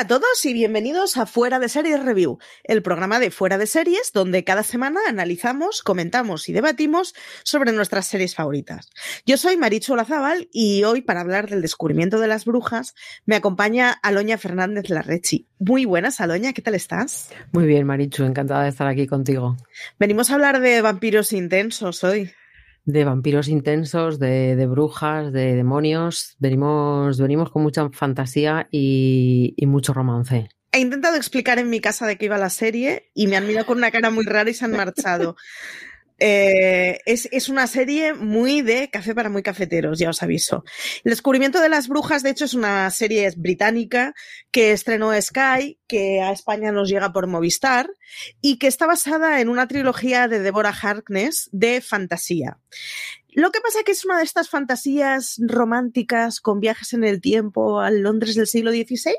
Hola a todos y bienvenidos a Fuera de Series Review, el programa de Fuera de Series donde cada semana analizamos, comentamos y debatimos sobre nuestras series favoritas. Yo soy Marichu Olazábal y hoy para hablar del descubrimiento de las brujas me acompaña Aloña Fernández Larrechi. Muy buenas, Aloña, ¿qué tal estás? Muy bien, Marichu, encantada de estar aquí contigo. Venimos a hablar de vampiros intensos hoy de vampiros intensos, de, brujas, de demonios. Venimos, venimos con mucha fantasía y, y, mucho romance. He intentado explicar en mi casa de qué iba la serie y me han mirado con una cara muy rara y se han marchado. Eh, es, una serie muy de café para muy cafeteros, ya os aviso. El descubrimiento de las brujas, de hecho, es una serie británica que estrenó Sky, que a España nos llega por Movistar y que está basada en una trilogía de Deborah Harkness de fantasía. Lo que pasa es que es una de estas fantasías románticas con viajes en el tiempo al Londres del siglo XVI.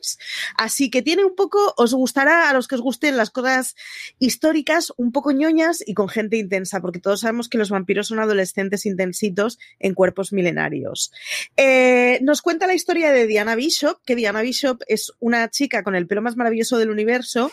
Así que tiene un poco, os gustará a los que os gusten las cosas históricas, un poco ñoñas y con gente intensa, porque todos sabemos que los vampiros son adolescentes intensitos en cuerpos milenarios. Eh, nos cuenta la historia de Diana Bishop, que Diana Bishop es una chica con el pelo más maravilloso del universo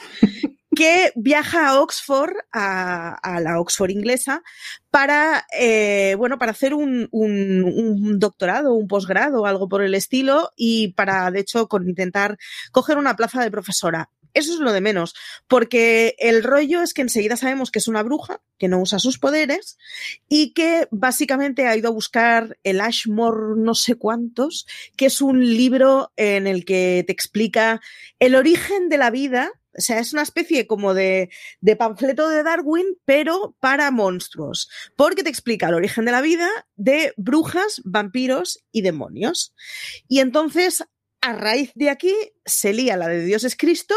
que viaja a Oxford, a, la Oxford inglesa, para, eh, bueno, para hacer un, un, doctorado, un posgrado, algo por el estilo, y para, de hecho, con intentar coger una plaza de profesora. Eso es lo de menos, porque el rollo es que enseguida sabemos que es una bruja, que no usa sus poderes y que básicamente ha ido a buscar el Ashmore no sé cuántos, que es un libro en el que te explica el origen de la vida o sea, es una especie como de, panfleto de Darwin, pero para monstruos, porque te explica el origen de la vida de brujas, vampiros y demonios. Y entonces, a raíz de aquí, se lía la de Dios es Cristo,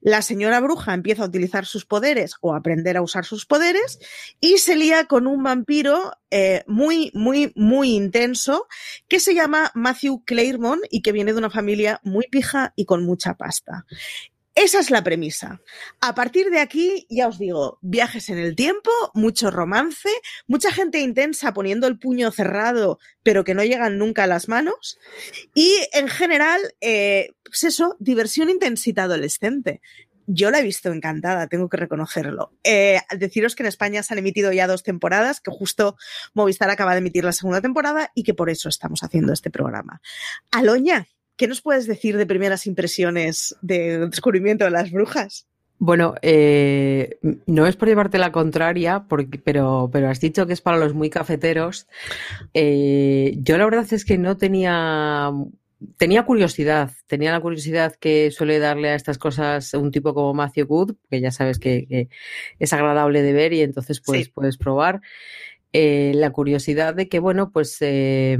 la señora bruja empieza a utilizar sus poderes o aprender a usar sus poderes y se lía con un vampiro eh, muy, muy, muy intenso que se llama Matthew Claremont y que viene de una familia muy pija y con mucha pasta. Esa es la premisa. A partir de aquí, ya os digo, viajes en el tiempo, mucho romance, mucha gente intensa poniendo el puño cerrado, pero que no llegan nunca a las manos. Y en general, eh, pues eso, diversión intensita adolescente. Yo la he visto encantada, tengo que reconocerlo. Eh, deciros que en España se han emitido ya dos temporadas, que justo Movistar acaba de emitir la segunda temporada y que por eso estamos haciendo este programa. Aloña, ¿Qué nos puedes decir de primeras impresiones del descubrimiento de las brujas? Bueno, eh, no es por llevarte la contraria, porque, pero, pero has dicho que es para los muy cafeteros. Eh, yo la verdad es que no tenía tenía curiosidad, tenía la curiosidad que suele darle a estas cosas un tipo como Matthew Good, que ya sabes que, es agradable de ver y entonces pues, puedes probar. Eh, la curiosidad de que, bueno, pues eh,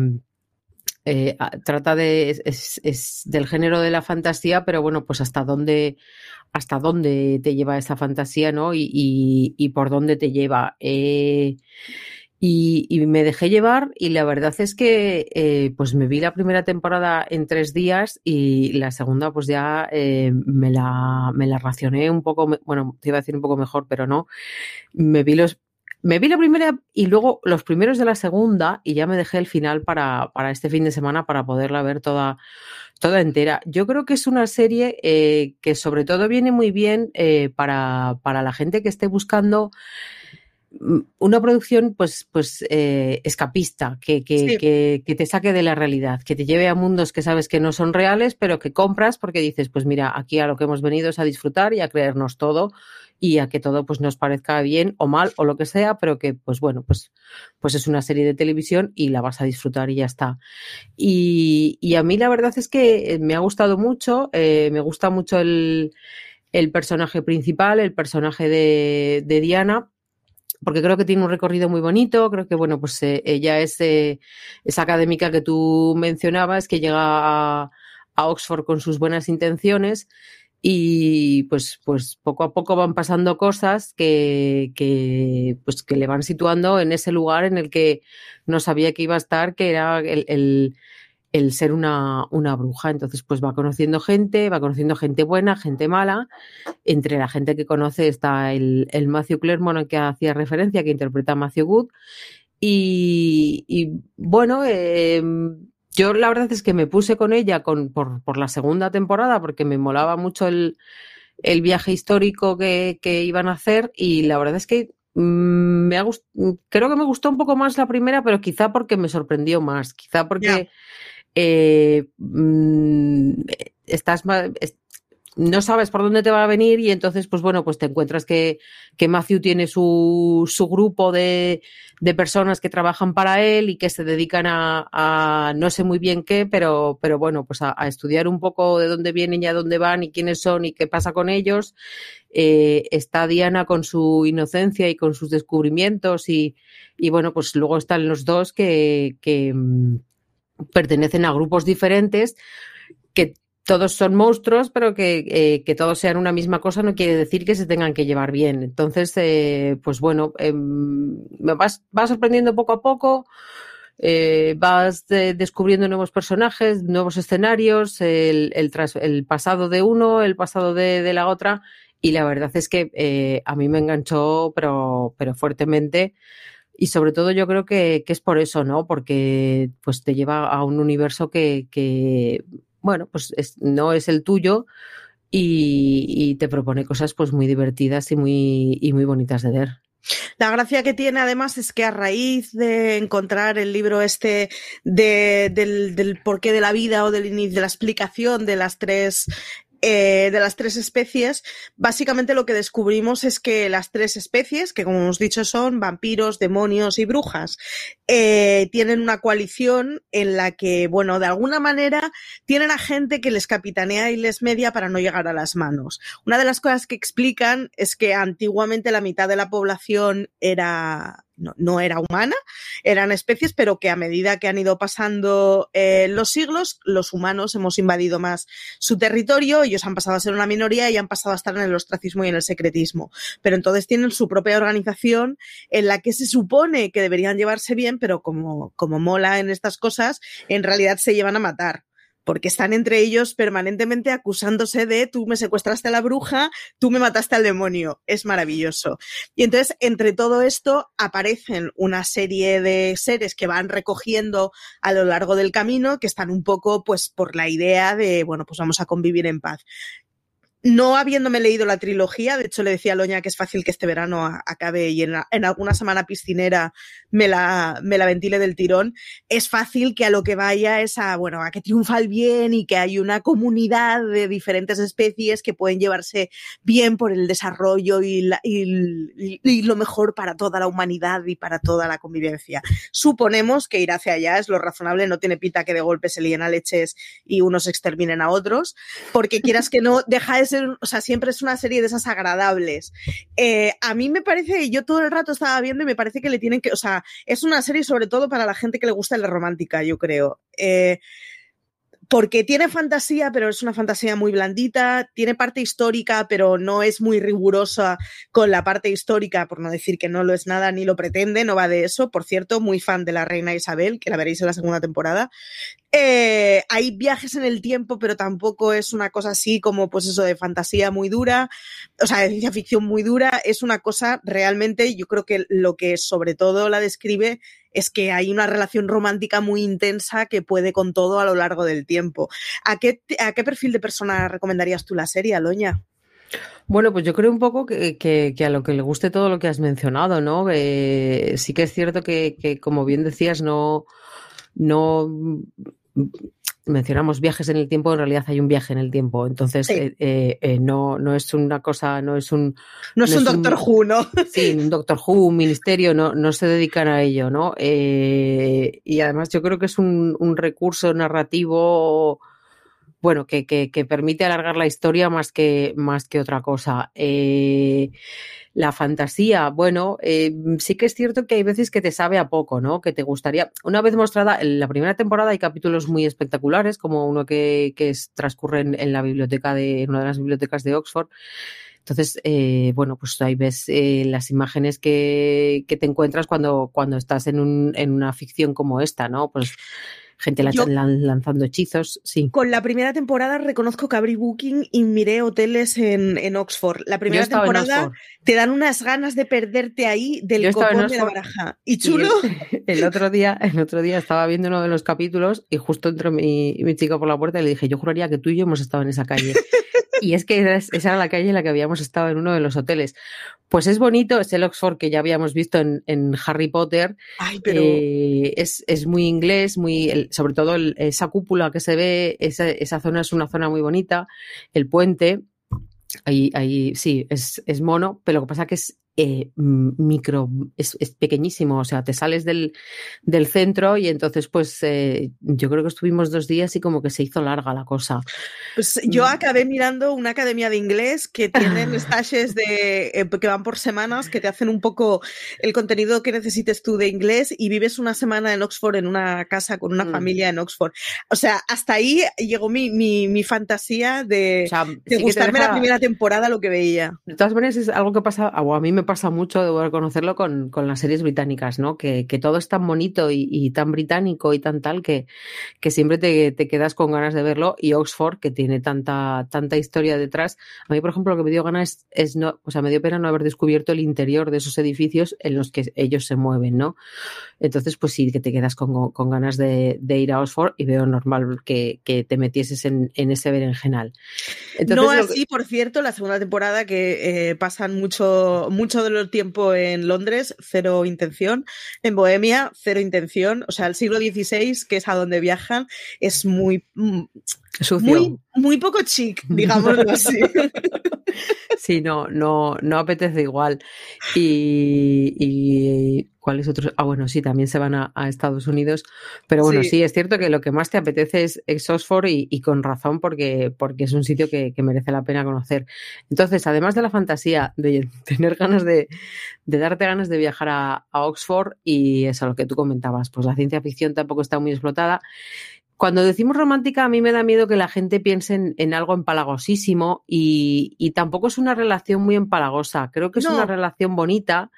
trata de es, del género de la fantasía, pero bueno, pues hasta dónde hasta dónde te lleva esa fantasía, ¿no? Y, por dónde te lleva. Eh, y, me dejé llevar y la verdad es que eh, pues me vi la primera temporada en tres días y la segunda pues ya me, la, me la racioné un poco, bueno, te iba a decir un poco mejor, pero no. Me vi los me vi la primera y luego los primeros de la segunda y ya me dejé el final para, para este fin de semana para poderla ver toda, toda entera. Yo creo que es una serie eh, que sobre todo viene muy bien eh, para, para la gente que esté buscando una producción pues, pues eh, escapista, que, que, que, que, te saque de la realidad, que te lleve a mundos que sabes que no son reales, pero que compras porque dices, pues mira, aquí a lo que hemos venido es a disfrutar y a creernos todo y a que todo pues nos parezca bien o mal o lo que sea, pero que pues bueno, pues, pues es una serie de televisión y la vas a disfrutar y ya está. Y, y a mí la verdad es que me ha gustado mucho, eh, me gusta mucho el, el, personaje principal, el personaje de, de, Diana. Porque creo que tiene un recorrido muy bonito, creo que, bueno, pues eh, ella es eh, esa académica que tú mencionabas, que llega a, Oxford con sus buenas intenciones y pues, pues poco a poco van pasando cosas que, que, pues que le van situando en ese lugar en el que no sabía que iba a estar, que era el, el ser una, una, bruja. Entonces, pues va conociendo gente, va conociendo gente buena, gente mala. Entre la gente que conoce está el, el Matthew Clermont que hacía referencia, que interpreta a Matthew Good. Y, y bueno, eh, yo la verdad es que me puse con ella con, por, por la segunda temporada porque me molaba mucho el, el viaje histórico que, que, iban a hacer y la verdad es que mm, me ha creo que me gustó un poco más la primera, pero quizá porque me sorprendió más, quizá porque. Eh, mmm, estás no sabes por dónde te va a venir y entonces, pues bueno, pues te encuentras que, que Matthew tiene su, su grupo de, de, personas que trabajan para él y que se dedican a, no sé muy bien qué, pero, pero bueno, pues a, estudiar un poco de dónde vienen y a dónde van y quiénes son y qué pasa con ellos. Eh, está Diana con su inocencia y con sus descubrimientos y, y bueno, pues luego están los dos que, mmm, pertenecen a grupos diferentes que todos son monstruos, pero que, eh, que, todos sean una misma cosa no quiere decir que se tengan que llevar bien. Entonces, eh, pues bueno, eh, me vas, vas, sorprendiendo poco a poco, eh, vas de, descubriendo nuevos personajes, nuevos escenarios, el, el, tras, el, pasado de uno, el pasado de, de la otra, y la verdad es que a mí me enganchó, pero, pero fuertemente. Y sobre todo yo creo que, que, es por eso, ¿no? Porque pues te lleva a un universo que, bueno, pues es, no es el tuyo y, te propone cosas pues muy divertidas y muy, y muy bonitas de ver. La gracia que tiene además es que a raíz de encontrar el libro este de, del, del porqué de la vida o del, de la explicación de las tres eh, de las tres especies, básicamente lo que descubrimos es que las tres especies, que como hemos dicho son vampiros, demonios y brujas, eh, tienen una coalición en la que, bueno, de alguna manera tienen a gente que les capitanea y les media para no llegar a las manos. Una de las cosas que explican es que antiguamente la mitad de la población era no, no, era humana, eran especies, pero que a medida que han ido pasando eh, los siglos, los humanos hemos invadido más su territorio, ellos han pasado a ser una minoría y han pasado a estar en el ostracismo y en el secretismo. Pero entonces tienen su propia organización en la que se supone que deberían llevarse bien, pero como, como mola en estas cosas, en realidad se llevan a matar porque están entre ellos permanentemente acusándose de tú me secuestraste a la bruja, tú me mataste al demonio. Es maravilloso. Y entonces, entre todo esto, aparecen una serie de seres que van recogiendo a lo largo del camino, que están un poco, pues, por la idea de, bueno, pues vamos a convivir en paz no habiéndome leído la trilogía, de hecho le decía a Loña que es fácil que este verano acabe y en, alguna semana piscinera me la, me la ventile del tirón, es fácil que a lo que vaya es a, bueno, a que triunfa el bien y que hay una comunidad de diferentes especies que pueden llevarse bien por el desarrollo y lo mejor para toda la humanidad y para toda la convivencia. Suponemos que ir hacia allá es lo razonable, no tiene pita que de golpe se líen a leches y unos exterminen a otros, porque quieras que no, deja de o sea, siempre es una serie de esas agradables. Eh, a mí me parece, yo todo el rato estaba viendo y me parece que le tienen que, o sea, es una serie sobre todo para la gente que le gusta la romántica, yo creo. Eh, porque tiene fantasía, pero es una fantasía muy blandita, tiene parte histórica, pero no es muy rigurosa con la parte histórica, por no decir que no lo es nada ni lo pretende, no va de eso. Por cierto, muy fan de la reina Isabel, que la veréis en la segunda temporada. Eh, hay viajes en el tiempo, pero tampoco es una cosa así como, pues eso, de fantasía muy dura, o sea, de ciencia ficción muy dura. Es una cosa realmente, yo creo que lo que sobre todo la describe es que hay una relación romántica muy intensa que puede con todo a lo largo del tiempo. ¿A qué, perfil de persona recomendarías tú la serie, Aloña? Bueno, pues yo creo un poco que, a lo que le guste todo lo que has mencionado, ¿no? Eh, sí que es cierto que, que, como bien decías, no, no mencionamos viajes en el tiempo, en realidad hay un viaje en el tiempo. Entonces, sí. eh, eh, eh no, no es una cosa, no es un. No, no es un Doctor Who, ¿no? Sí, un Doctor Who, un ministerio, no, no se dedican a ello, ¿no? Eh, y además yo creo que es un, un recurso narrativo. Bueno, que, que, que, permite alargar la historia más que, más que otra cosa. Eh, la fantasía, bueno, eh, sí que es cierto que hay veces que te sabe a poco, ¿no? Que te gustaría. Una vez mostrada, en la primera temporada hay capítulos muy espectaculares, como uno que, que transcurre en, en, la biblioteca de, en una de las bibliotecas de Oxford. Entonces, eh, bueno, pues ahí ves eh, las imágenes que, que, te encuentras cuando, cuando estás en, un, en una ficción como esta, ¿no? Pues gente lanzando hechizos, sí. Con la primera temporada reconozco que abrí Booking y miré hoteles en, Oxford. La primera temporada te dan unas ganas de perderte ahí del copón de la baraja. ¿Y chulo? el, otro día, el otro día estaba viendo uno de los capítulos y justo entró mi, mi chico por la puerta y le dije, yo juraría que tú y yo hemos estado en esa calle. y es que esa era la calle en la que habíamos estado en uno de los hoteles. Pues es bonito, es el Oxford que ya habíamos visto en, Harry Potter. pero... Eh, es, muy inglés, muy, sobre todo esa cúpula que se ve, esa, esa zona es una zona muy bonita. El puente, Ahí, ahí sí, es, es, mono, pero lo que pasa es que es eh, micro, es, pequeñísimo, o sea, te sales del, del centro y entonces pues eh, yo creo que estuvimos dos días y como que se hizo larga la cosa. Pues yo mm. acabé mirando una academia de inglés que tienen stashes de, eh, que van por semanas, que te hacen un poco el contenido que necesites tú de inglés y vives una semana en Oxford en una casa con una mm. familia en Oxford. O sea, hasta ahí llegó mi, mi, mi fantasía de, gustarme la primera temporada lo que veía. De todas maneras es algo que pasa, o a mí me pasa mucho, debo reconocerlo, con, con las series británicas, ¿no? Que, que todo es tan bonito y, y, tan británico y tan tal que, que siempre te, te, quedas con ganas de verlo. Y Oxford, que tiene tanta, tanta historia detrás. A mí, por ejemplo, lo que me dio ganas es, no, o sea, me dio pena no haber descubierto el interior de esos edificios en los que ellos se mueven, ¿no? Entonces, pues sí, que te quedas con, con ganas de, de, ir a Oxford y veo normal que, que te metieses en, en ese berenjenal. Entonces, no así, por cierto, la segunda temporada que eh, pasan mucho, mucho de tiempo en Londres, cero intención. En Bohemia, cero intención. O sea, el siglo XVI, que es a donde viajan, es muy, mm, muy, muy poco chic, digámoslo así. Sí, no, no, no apetece igual. Y, y ¿cuáles otros? Ah, bueno, sí, también se van a, Estados Unidos. Pero bueno, sí. es cierto que lo que más te apetece es, Oxford y, con razón porque, porque es un sitio que, merece la pena conocer. Entonces, además de la fantasía de tener ganas de, de darte ganas de viajar a, a Oxford y eso, lo que tú comentabas, pues la ciencia ficción tampoco está muy explotada. Cuando decimos romántica, a mí me da miedo que la gente piense en, algo empalagosísimo y, tampoco es una relación muy empalagosa. Creo que es una relación bonita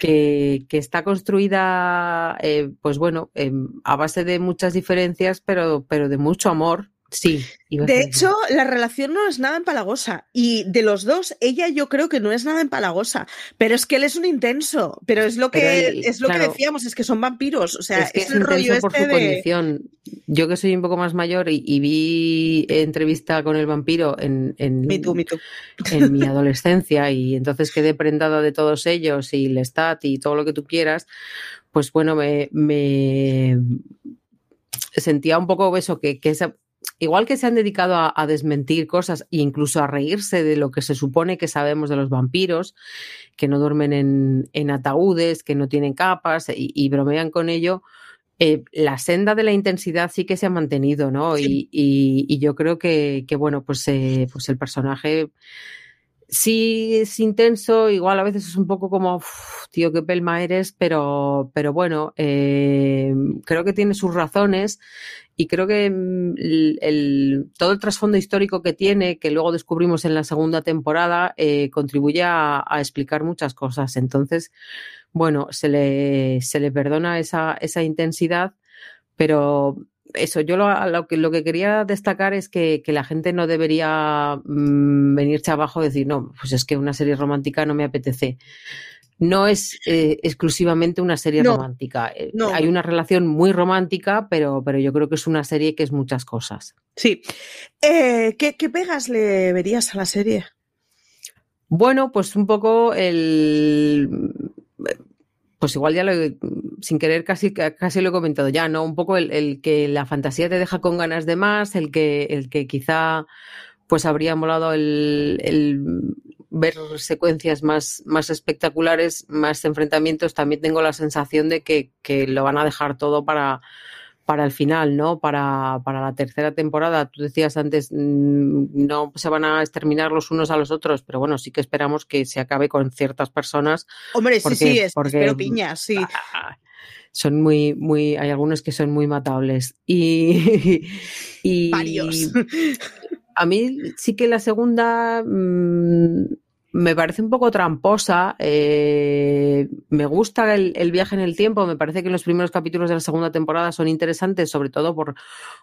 que, está construida, eh, pues bueno, em, a base de muchas diferencias, pero, pero de mucho amor Sí. De hecho, la relación no es nada empalagosa. Y de los dos, ella yo creo que no es nada empalagosa. Pero es que él es un intenso. Pero es lo que, es lo que decíamos, es que son vampiros. O sea, es, que es, el rollo por este su condición. Yo que soy un poco más mayor y, vi entrevista con el vampiro en, en, en mi adolescencia y entonces quedé prendada de todos ellos y Lestat y todo lo que tú quieras, pues bueno, me, me sentía un poco eso, que, que esa, igual que se han dedicado a, desmentir cosas e incluso a reírse de lo que se supone que sabemos de los vampiros, que no duermen en, ataúdes, que no tienen capas y, bromean con ello, eh, la senda de la intensidad sí que se ha mantenido, ¿no? Y, yo creo que, bueno, pues, eh, pues el personaje sí es intenso, igual a veces es un poco como, tío, qué pelma eres, pero, pero bueno, eh, creo que tiene sus razones y creo que mm, todo el trasfondo histórico que tiene, que luego descubrimos en la segunda temporada, eh, contribuye a, explicar muchas cosas. Entonces, bueno, se le, se le perdona esa, esa intensidad, pero eso, yo lo, que, lo que quería destacar es que, la gente no debería mm, venirse abajo y decir, no, pues es que una serie romántica no me apetece no es eh, exclusivamente una serie romántica. Eh, hay una relación muy romántica, pero, pero yo creo que es una serie que es muchas cosas. Sí. Eh, ¿qué, pegas le verías a la serie? Bueno, pues un poco el. Pues igual ya lo, sin querer casi, casi lo he comentado ya, ¿no? Un poco el, que la fantasía te deja con ganas de más, el que, el que quizá pues habría molado el, ver secuencias más, más espectaculares, más enfrentamientos, también tengo la sensación de que, lo van a dejar todo para, para el final, ¿no? Para, para, la tercera temporada. Tú decías antes, mm, no se van a exterminar los unos a los otros, pero bueno, sí que esperamos que se acabe con ciertas personas. Hombre, sí, sí, es, espero piñas, sí. Son muy, muy, hay algunos que son muy matables. Y, y Varios. a mí sí que la segunda mm, me parece un poco tramposa. eh, me gusta el, viaje en el tiempo. Me parece que los primeros capítulos de la segunda temporada son interesantes, sobre todo por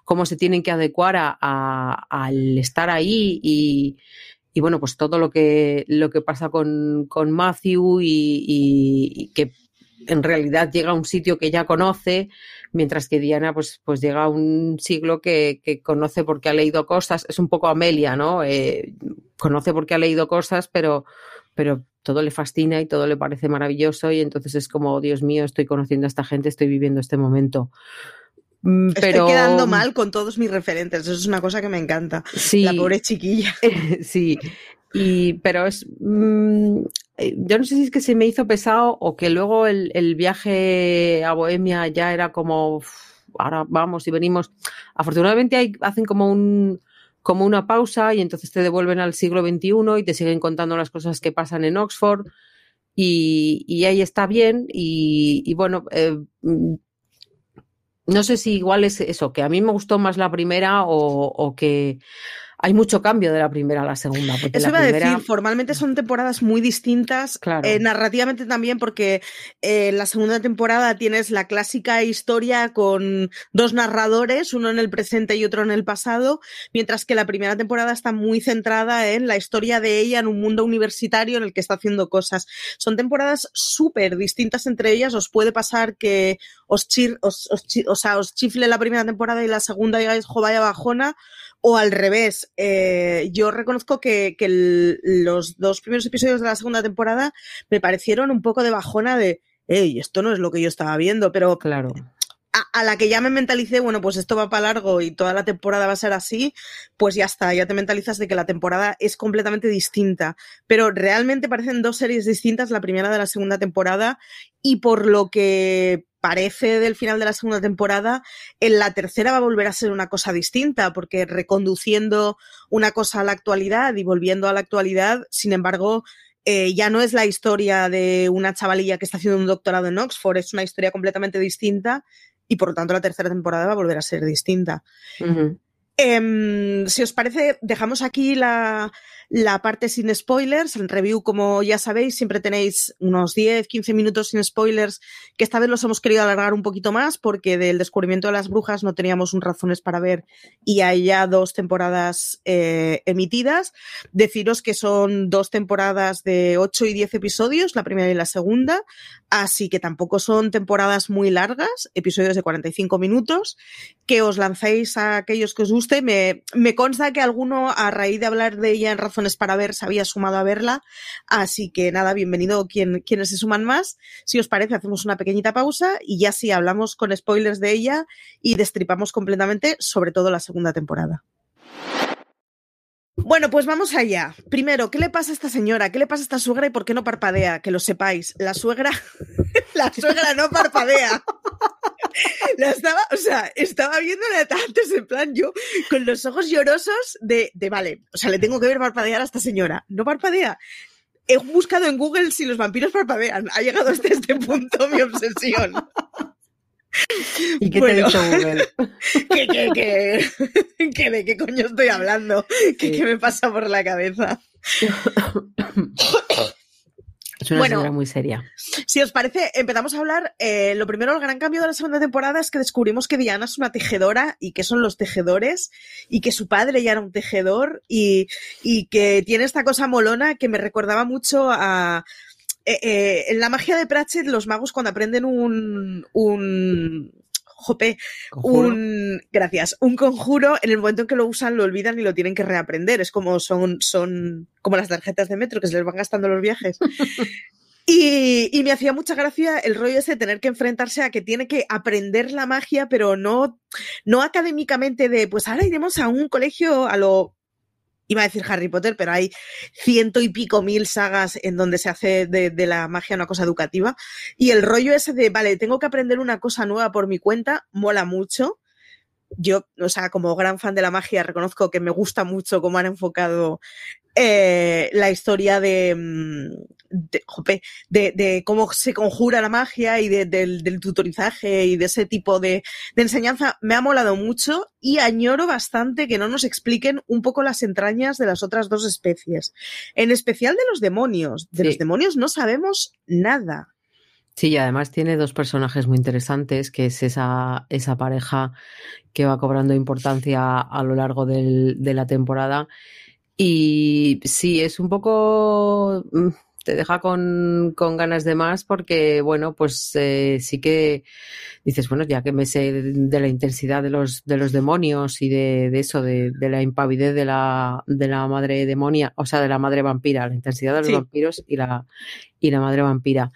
cómo se tienen que adecuar a- al estar ahí y, y, bueno, pues todo lo que, lo que pasa con, con Matthew y- y que en realidad llega a un sitio que ya conoce, mientras que Diana pues, pues llega a un siglo que, que conoce porque ha leído cosas. Es un poco Amelia, ¿no? Eh, conoce porque ha leído cosas, pero, pero todo le fascina y todo le parece maravilloso y entonces es como, Dios mío, estoy conociendo a esta gente, estoy viviendo este momento. Mm, Estoy Pero quedando mal con todos mis referentes. Eso es una cosa que me encanta. sí, La pobre chiquilla. sí, y, pero es, mm, eh, yo no sé si es que se me hizo pesado o que luego el, el viaje a Bohemia ya era como, "Uf, ahora vamos y venimos. Afortunadamente hay, hacen como un, como una pausa y entonces te devuelven al siglo XXI y te siguen contando las cosas que pasan en Oxford y, y ahí está bien y, y bueno, eh, mm, no sé si igual es eso, que a mí me gustó más la primera o, o que hay mucho cambio de la primera a la segunda. Porque Eso la iba a decir, formalmente son temporadas muy distintas, Claro. eh, narrativamente también, porque eh, en la segunda temporada tienes la clásica historia con dos narradores, uno en el presente y otro en el pasado, mientras que la primera temporada está muy centrada en la historia de ella en un mundo universitario en el que está haciendo cosas. Son temporadas súper distintas entre ellas, os puede pasar que os, chir- os, os chi- o sea, os chifle la primera temporada y la segunda digáis, jo, vaya bajona, o al revés, eh, yo reconozco que, que el- los dos primeros episodios de la segunda temporada me parecieron un poco de bajona de, hey, esto no es lo que yo estaba viendo, pero Claro. a, a la que ya me mentalicé, bueno, pues esto va para largo y toda la temporada va a ser así, pues ya está, ya te mentalizas de que la temporada es completamente distinta. Pero realmente parecen dos series distintas, la primera de la segunda temporada, y por lo que parece del final de la segunda temporada, en la tercera va a volver a ser una cosa distinta, porque reconduciendo una cosa a la actualidad y volviendo a la actualidad, sin embargo, eh, ya no es la historia de una chavalilla que está haciendo un doctorado en Oxford, es una historia completamente distinta y por lo tanto la tercera temporada va a volver a ser distinta. Em, si os parece, dejamos aquí la, la parte sin spoilers. En review, como ya sabéis, siempre tenéis unos 10, 15 minutos sin spoilers, que esta vez los hemos querido alargar un poquito más porque del descubrimiento de las brujas no teníamos un razones para ver y hay ya dos temporadas eh, emitidas. Deciros que son dos temporadas de 8 y 10 episodios, la primera y la segunda, así que tampoco son temporadas muy largas, episodios de 45 minutos que os lancéis a aquellos que os guste. Me, me consta que alguno, a raíz de hablar de ella en Razones para Ver, se había sumado a verla. Así que nada, bienvenido quien, quienes se suman más. Si os parece, hacemos una pequeñita pausa y ya sí hablamos con spoilers de ella y destripamos completamente, sobre todo la segunda temporada. Bueno, pues vamos allá. Primero, ¿qué le pasa a esta señora? ¿Qué le pasa a esta suegra y por qué no parpadea? Que lo sepáis. La suegra, la suegra no parpadea. La estaba, o sea, estaba viéndola antes en plan yo con los ojos llorosos de, de vale, o sea, le tengo que ver parpadear a esta señora. No parpadea. He buscado en Google si los vampiros parpadean. Ha llegado hasta este punto mi obsesión. ¿Y qué Bueno. te ha dicho Google? ¿Qué, qué, qué? ¿Qué de qué coño estoy hablando? ¿Qué, Sí. qué me pasa por la cabeza? Es una Bueno. muy seria. Si os parece, empezamos a hablar. eh, lo primero, el gran cambio de la segunda temporada es que descubrimos que Diana es una tejedora y que son los tejedores y que su padre ya era un tejedor y, y que tiene esta cosa molona que me recordaba mucho a. eh, eh, en la magia de Pratchett, los magos cuando aprenden un. un jope, Conjuro. un gracias, un conjuro, en el momento en que lo usan lo olvidan y lo tienen que reaprender. Es como son, son como las tarjetas de metro que se les van gastando los viajes. Y, y me hacía mucha gracia el rollo ese de tener que enfrentarse a que tiene que aprender la magia, pero no, no académicamente de, pues ahora iremos a un colegio a lo, iba a decir Harry Potter, pero hay ciento y pico mil sagas en donde se hace de, la magia una cosa educativa. Y el rollo ese de, vale, tengo que aprender una cosa nueva por mi cuenta, mola mucho. Yo, o sea, como gran fan de la magia, reconozco que me gusta mucho cómo han enfocado eh, la historia de, mm, de, cómo se conjura la magia y del, tutorizaje y de ese tipo de, enseñanza, me ha molado mucho y añoro bastante que no nos expliquen un poco las entrañas de las otras dos especies. En especial de los demonios. De los demonios no sabemos nada. Sí, y además tiene dos personajes muy interesantes, que es esa, esa pareja que va cobrando importancia a lo largo del, de la temporada. Y sí, es un poco mm, te deja con, con, ganas de más porque, bueno, pues eh, sí que dices, bueno, ya que me sé de la intensidad de los, de los demonios y de, de eso, de, de, la impavidez de la, de la madre demonia, o sea, de la madre vampira, la intensidad de los vampiros y la, y la madre vampira.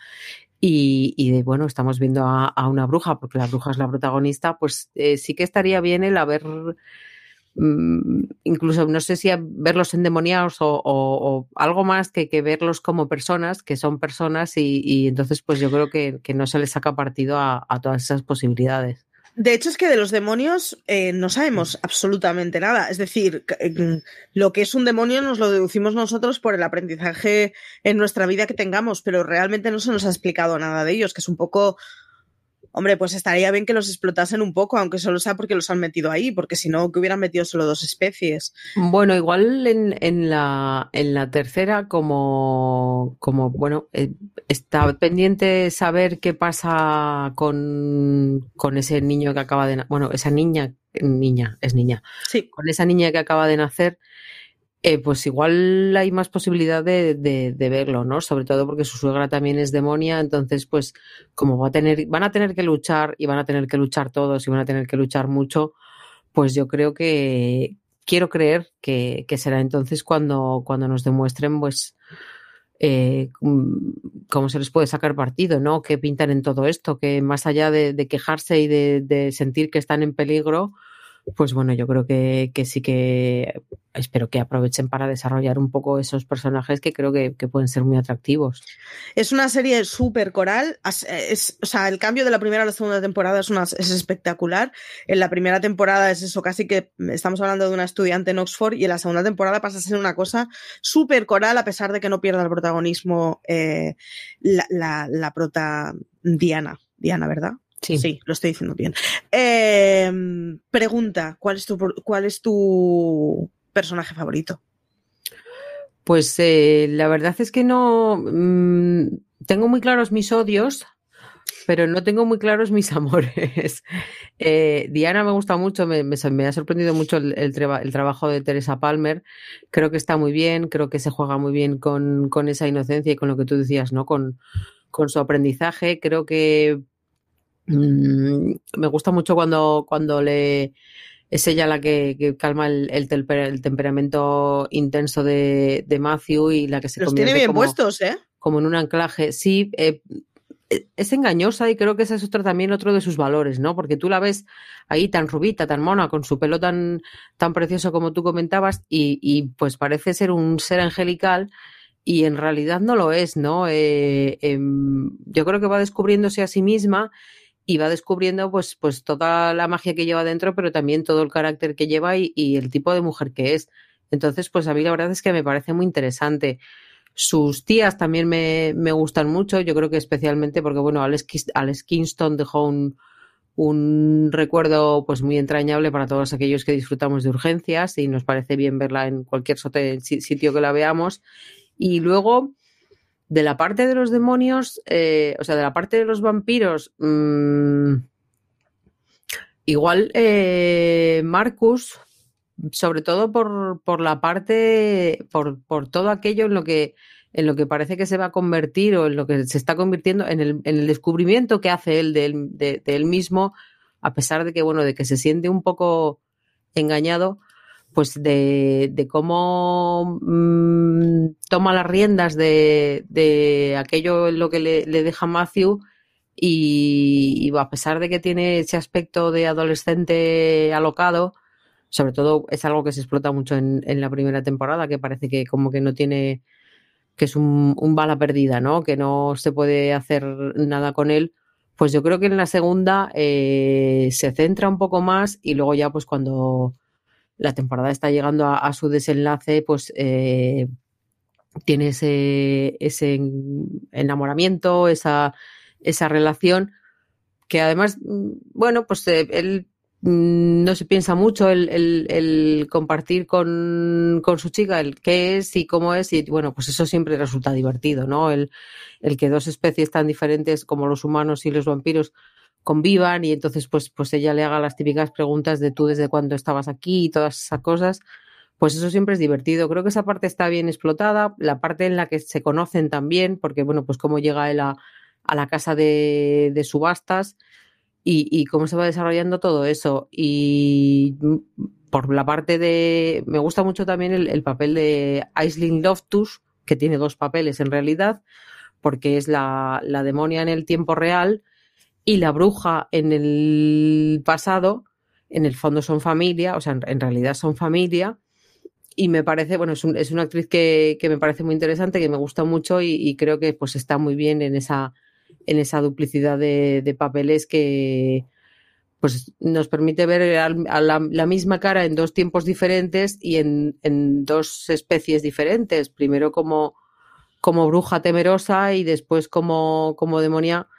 Y, y de, bueno, estamos viendo a, a, una bruja, porque la bruja es la protagonista, pues eh, sí que estaría bien el haber, incluso no sé si verlos endemoniados o, o, o algo más que, que, verlos como personas, que son personas, y, y entonces pues yo creo que, que, no se les saca partido a, a todas esas posibilidades. De hecho, es que de los demonios eh, no sabemos absolutamente nada. Es decir, mm, lo que es un demonio nos lo deducimos nosotros por el aprendizaje en nuestra vida que tengamos, pero realmente no se nos ha explicado nada de ellos, que es un poco hombre, pues estaría bien que los explotasen un poco, aunque solo sea porque los han metido ahí, porque si no, que hubieran metido solo dos especies. Bueno, igual en, en, la, en la tercera, como, como bueno, eh, está pendiente saber qué pasa con, con ese niño que acaba de, bueno, esa niña, niña, es niña, sí. con esa niña que acaba de nacer eh, pues igual hay más posibilidad de, de, verlo, ¿no? Sobre todo porque su suegra también es demonia, entonces, pues, como va a tener, van a tener que luchar y van a tener que luchar todos y van a tener que luchar mucho, pues yo creo que quiero creer que, que será entonces cuando, cuando nos demuestren, pues, eh, cómo se les puede sacar partido, ¿no? ¿Qué pintan en todo esto? Que más allá de, de quejarse y de, de sentir que están en peligro, pues bueno, yo creo que, que, sí que espero que aprovechen para desarrollar un poco esos personajes que creo que, que pueden ser muy atractivos. Es una serie súper coral. Es, o sea, el cambio de la primera a la segunda temporada es, una, es espectacular. En la primera temporada es eso, casi que estamos hablando de una estudiante en Oxford y en la segunda temporada pasa a ser una cosa súper coral a pesar de que no pierda el protagonismo eh, la, la, la prota Diana. Diana, ¿verdad? Sí. sí, lo estoy diciendo bien. Eh, pregunta, ¿cuál es tu, cuál es tu personaje favorito? Pues eh, la verdad es que no mmm, tengo muy claros mis odios, pero no tengo muy claros mis amores. Eh, Diana me gusta mucho, me, ha sorprendido mucho el, el, traba, el, trabajo de Teresa Palmer. Creo que está muy bien, creo que se juega muy bien con, esa inocencia y con lo que tú decías, ¿no? Con, su aprendizaje. Creo que mmm, me gusta mucho cuando le es ella la que, que calma el, el, el, temperamento intenso de, de, Matthew y la que se Los tiene bien como, puestos, ¿eh? Como en un anclaje. Sí, eh, es engañosa y creo que ese es otro también otro de sus valores, ¿no? Porque tú la ves ahí tan rubita, tan mona, con su pelo tan, tan precioso como tú comentabas y, y pues parece ser un ser angelical y en realidad no lo es, ¿no? Eh, eh, yo creo que va descubriéndose a sí misma y va descubriendo pues, pues toda la magia que lleva dentro, pero también todo el carácter que lleva y, el tipo de mujer que es. Entonces, pues a mí la verdad es que me parece muy interesante. Sus tías también me, me gustan mucho, yo creo que especialmente porque, bueno, Alex, Alex Kingston dejó un, un recuerdo pues muy entrañable para todos aquellos que disfrutamos de urgencias y nos parece bien verla en cualquier sitio que la veamos. Y luego, de la parte de los demonios, eh, o sea, de la parte de los vampiros, mmm, igual eh, Marcus, sobre todo por, por la parte, por, por, todo aquello en lo que en lo que parece que se va a convertir o en lo que se está convirtiendo en el, en el descubrimiento que hace él de, él de, de él mismo, a pesar de que, bueno, de que se siente un poco engañado, pues de, cómo mmm, toma las riendas de, de, aquello en lo que le, deja Matthew y, y, a pesar de que tiene ese aspecto de adolescente alocado, sobre todo es algo que se explota mucho en, en la primera temporada, que parece que como que no tiene, que es un, un, bala perdida, ¿no? Que no se puede hacer nada con él. Pues yo creo que en la segunda eh, se centra un poco más y luego ya pues cuando la temporada está llegando a, su desenlace, pues eh, tiene ese, ese enamoramiento, esa, esa relación, que además, mm, bueno, pues eh, él mm, no se piensa mucho el, el, compartir con, con, su chica el qué es y cómo es, y bueno, pues eso siempre resulta divertido, ¿no? El, el que dos especies tan diferentes como los humanos y los vampiros convivan y entonces pues, pues ella le haga las típicas preguntas de tú desde cuándo estabas aquí y todas esas cosas pues eso siempre es divertido. Creo que esa parte está bien explotada, la parte en la que se conocen también, porque bueno, pues cómo llega él a, la casa de, subastas y, cómo se va desarrollando todo eso. Y por la parte de, me gusta mucho también el, papel de Aisling Loftus, que tiene dos papeles en realidad, porque es la, la demonia en el tiempo real y la bruja en el pasado, en el fondo son familia, o sea, en realidad son familia y me parece, bueno, es, una actriz que, me parece muy interesante, que me gusta mucho y, creo que pues está muy bien en esa, en esa duplicidad de, papeles que pues nos permite ver la, misma cara en dos tiempos diferentes y en, en dos especies diferentes. Primero como, como bruja temerosa y después como, como demonia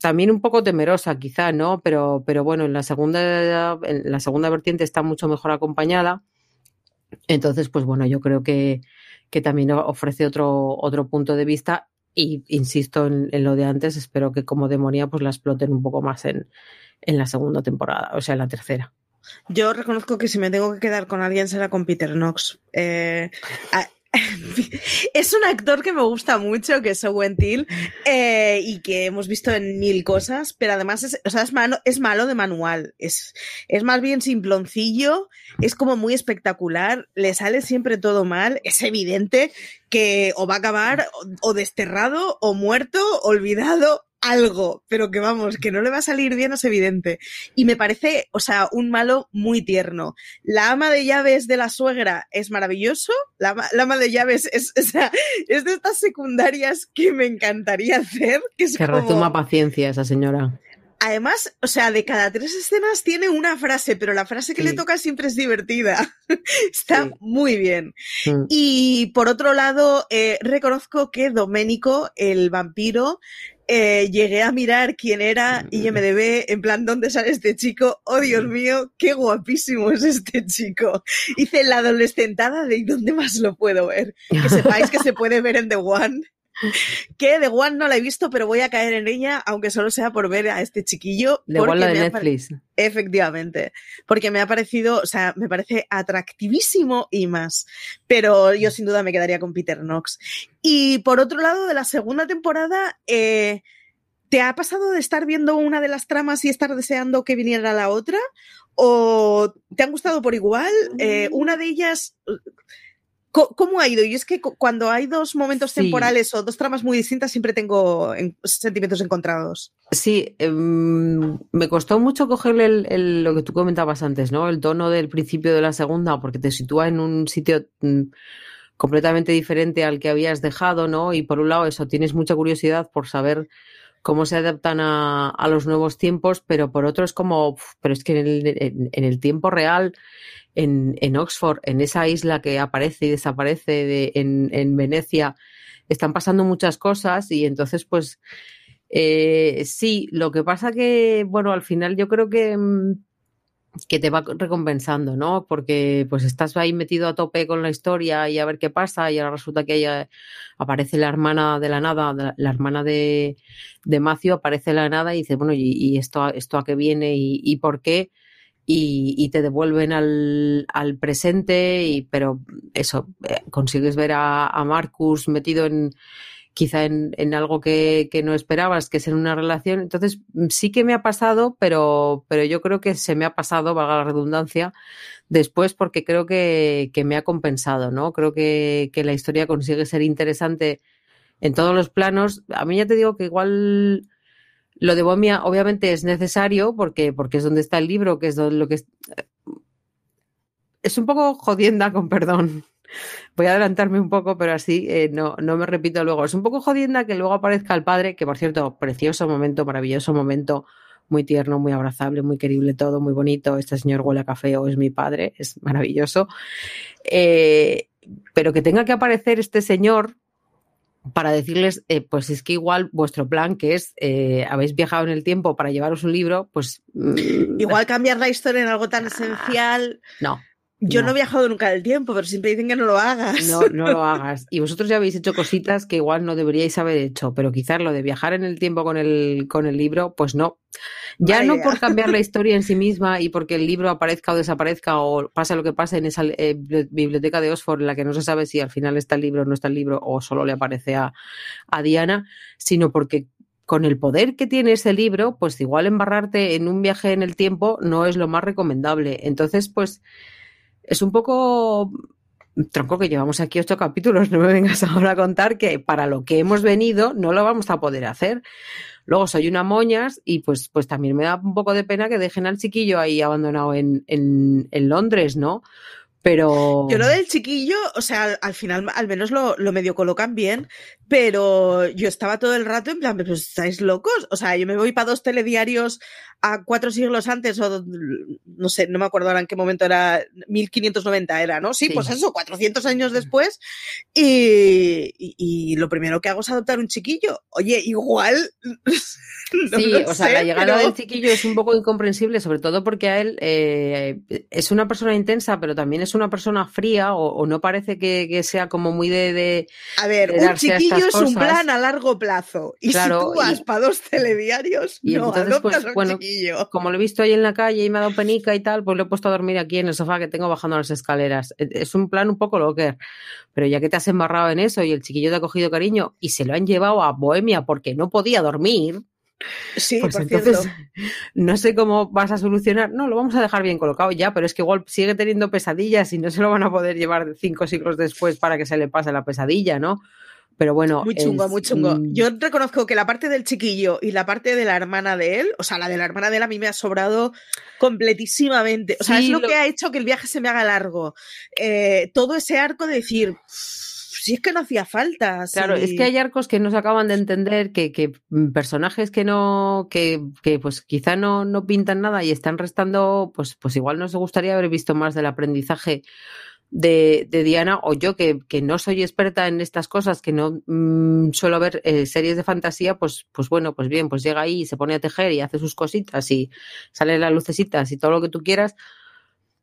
también un poco temerosa quizá, ¿no? Pero, pero bueno, en la segunda, en la segunda vertiente está mucho mejor acompañada entonces, pues bueno, yo creo que, que también ofrece otro, otro punto de vista y insisto en, lo de antes, espero que como demonia pues la exploten un poco más en, en la segunda temporada, o sea, en la tercera. Yo reconozco que si me tengo que quedar con alguien será con Peter Knox. Eh, es un actor que me gusta mucho, que es Owen Till, eh, y que hemos visto en mil cosas, pero además es, o sea, es, malo, de manual. Es, es más bien simploncillo, es como muy espectacular, le sale siempre todo mal, es evidente que o va a acabar o desterrado o muerto, olvidado algo, pero que vamos, que no le va a salir bien es evidente. Y me parece, o sea, un malo muy tierno. La ama de llaves de la suegra es maravilloso. La, ama de llaves es, o sea, es de estas secundarias que me encantaría hacer. Que, es que paciencia esa señora. Además, o sea, de cada tres escenas tiene una frase, pero la frase que le toca siempre es divertida. Está muy bien. Y por otro lado, eh, reconozco que Doménico, el vampiro, eh, llegué a mirar quién era IMDB, en plan, ¿dónde sale este chico? Oh, Dios mío, qué guapísimo es este chico. Hice la adolescentada de ¿dónde más lo puedo ver? Que sepáis que se puede ver en The One que The One no la he visto, pero voy a caer en ella, aunque solo sea por ver a este chiquillo. The One la de Netflix. Efectivamente, porque me ha parecido, o sea, me parece atractivísimo y más, pero yo sin duda me quedaría con Peter Knox. Y por otro lado, de la segunda temporada, eh, ¿te ha pasado de estar viendo una de las tramas y estar deseando que viniera la otra? ¿O te han gustado por igual? Eh, una de ellas ¿Cómo ha ido? Y es que cuando hay dos momentos temporales o dos tramas muy distintas, siempre tengo sentimientos encontrados. Sí, em, me costó mucho cogerle lo que tú comentabas antes, ¿no? El tono del principio de la segunda, porque te sitúa en un sitio mm, completamente diferente al que habías dejado, ¿no? Y por un lado, eso, tienes mucha curiosidad por saber cómo se adaptan a, los nuevos tiempos, pero por otro es como, pero es que en el tiempo real en, Oxford, en esa isla que aparece y desaparece en, Venecia, están pasando muchas cosas y entonces pues eh, sí, lo que pasa que, bueno, al final yo creo que, mm, que te va recompensando, ¿no? Porque pues estás ahí metido a tope con la historia y a ver qué pasa y ahora resulta que ella aparece la hermana de la nada, la hermana de, de Macio aparece la nada y dice, bueno, ¿y, esto, esto a qué viene y, y por qué? Y, te devuelven al, al, presente, y, pero eso, eh, consigues ver a, Marcus metido en quizá en, en algo que, que, no esperabas, que es en una relación. Entonces, sí que me ha pasado, pero, pero yo creo que se me ha pasado, valga la redundancia, después porque creo que, que me ha compensado, ¿no? Creo que, que la historia consigue ser interesante en todos los planos. A mí ya te digo que igual lo de Bomia obviamente es necesario porque, porque es donde está el libro, que es lo que es... Es un poco jodienda, con perdón. Voy a adelantarme un poco, pero así eh, no, no me repito luego. Es un poco jodienda que luego aparezca el padre, que por cierto, precioso momento, maravilloso momento, muy tierno, muy abrazable, muy querible todo, muy bonito. Este señor huele a café o es mi padre, es maravilloso. Eh, pero que tenga que aparecer este señor para decirles, eh, pues es que igual vuestro plan, que es, eh, habéis viajado en el tiempo para llevaros un libro, pues... Mm, igual cambiar la historia en algo tan ah, esencial. No, yo no. he viajado nunca del tiempo, pero siempre dicen que no lo hagas. No, no lo hagas. Y vosotros ya habéis hecho cositas que igual no deberíais haber hecho, pero quizás lo de viajar en el tiempo con el, con el libro, pues no. Ya no por cambiar la historia en sí misma y porque el libro aparezca o desaparezca o pase lo que pase en esa eh, biblioteca de Oxford en la que no se sabe si al final está el libro o no está el libro o solo le aparece a, a Diana, sino porque con el poder que tiene ese libro, pues igual embarrarte en un viaje en el tiempo no es lo más recomendable. Entonces, pues es un poco tronco que llevamos aquí ocho capítulos, no me vengas ahora a contar que para lo que hemos venido no lo vamos a poder hacer. Luego soy una moñas y pues, pues también me da un poco de pena que dejen al chiquillo ahí abandonado en, en, en Londres, ¿no? Pero. Yo lo del chiquillo, o sea, al, final al menos lo, lo, medio colocan bien, pero yo estaba todo el rato en plan, pues estáis locos. O sea, yo me voy para dos telediarios a cuatro siglos antes, o no sé, no me acuerdo ahora en qué momento era, 1590 era, ¿no? Sí, sí. pues eso, 400 años después, y, y, y, lo primero que hago es adoptar un chiquillo. Oye, igual. No sí, o sea, sé, la llegada pero... del chiquillo es un poco incomprensible, sobre todo porque a él eh, es una persona intensa, pero también es una persona fría, o, o no parece que, que, sea como muy de. de a ver, de un chiquillo es cosas. un plan a largo plazo. Y claro, si tú vas y, para dos telediarios, y no entonces, pues, a un bueno, chiquillo. Como lo he visto ahí en la calle y me ha dado penica y tal, pues lo he puesto a dormir aquí en el sofá que tengo bajando las escaleras. E, Es un plan un poco locker. Pero ya que te has embarrado en eso y el chiquillo te ha cogido cariño y se lo han llevado a Bohemia porque no podía dormir. Sí, pues por entonces cierto. no sé cómo vas a solucionar. No, lo vamos a dejar bien colocado ya, pero es que igual sigue teniendo pesadillas y no se lo van a poder llevar cinco siglos después para que se le pase la pesadilla, ¿no? Pero bueno. Muy chungo, es, muy chungo. Yo reconozco que la parte del chiquillo y la parte de la hermana de él, o sea, la de la hermana de él a mí me ha sobrado completísimamente. O sea, Sí, es lo, lo- que ha hecho que el viaje se me haga largo. Eh, todo ese arco de decir, si es que no hacía falta. Claro, es que hay arcos que no se acaban de entender, que, que mm, personajes que no, que, que pues quizá no, no pintan nada y están restando, pues, pues igual nos gustaría haber visto más del aprendizaje de, de Diana, o yo que, que no soy experta en estas cosas, que no mm, suelo ver eh, series de fantasía, pues, pues bueno, pues bien, pues llega ahí y se pone a tejer y hace sus cositas y salen las lucecitas y todo lo que tú quieras,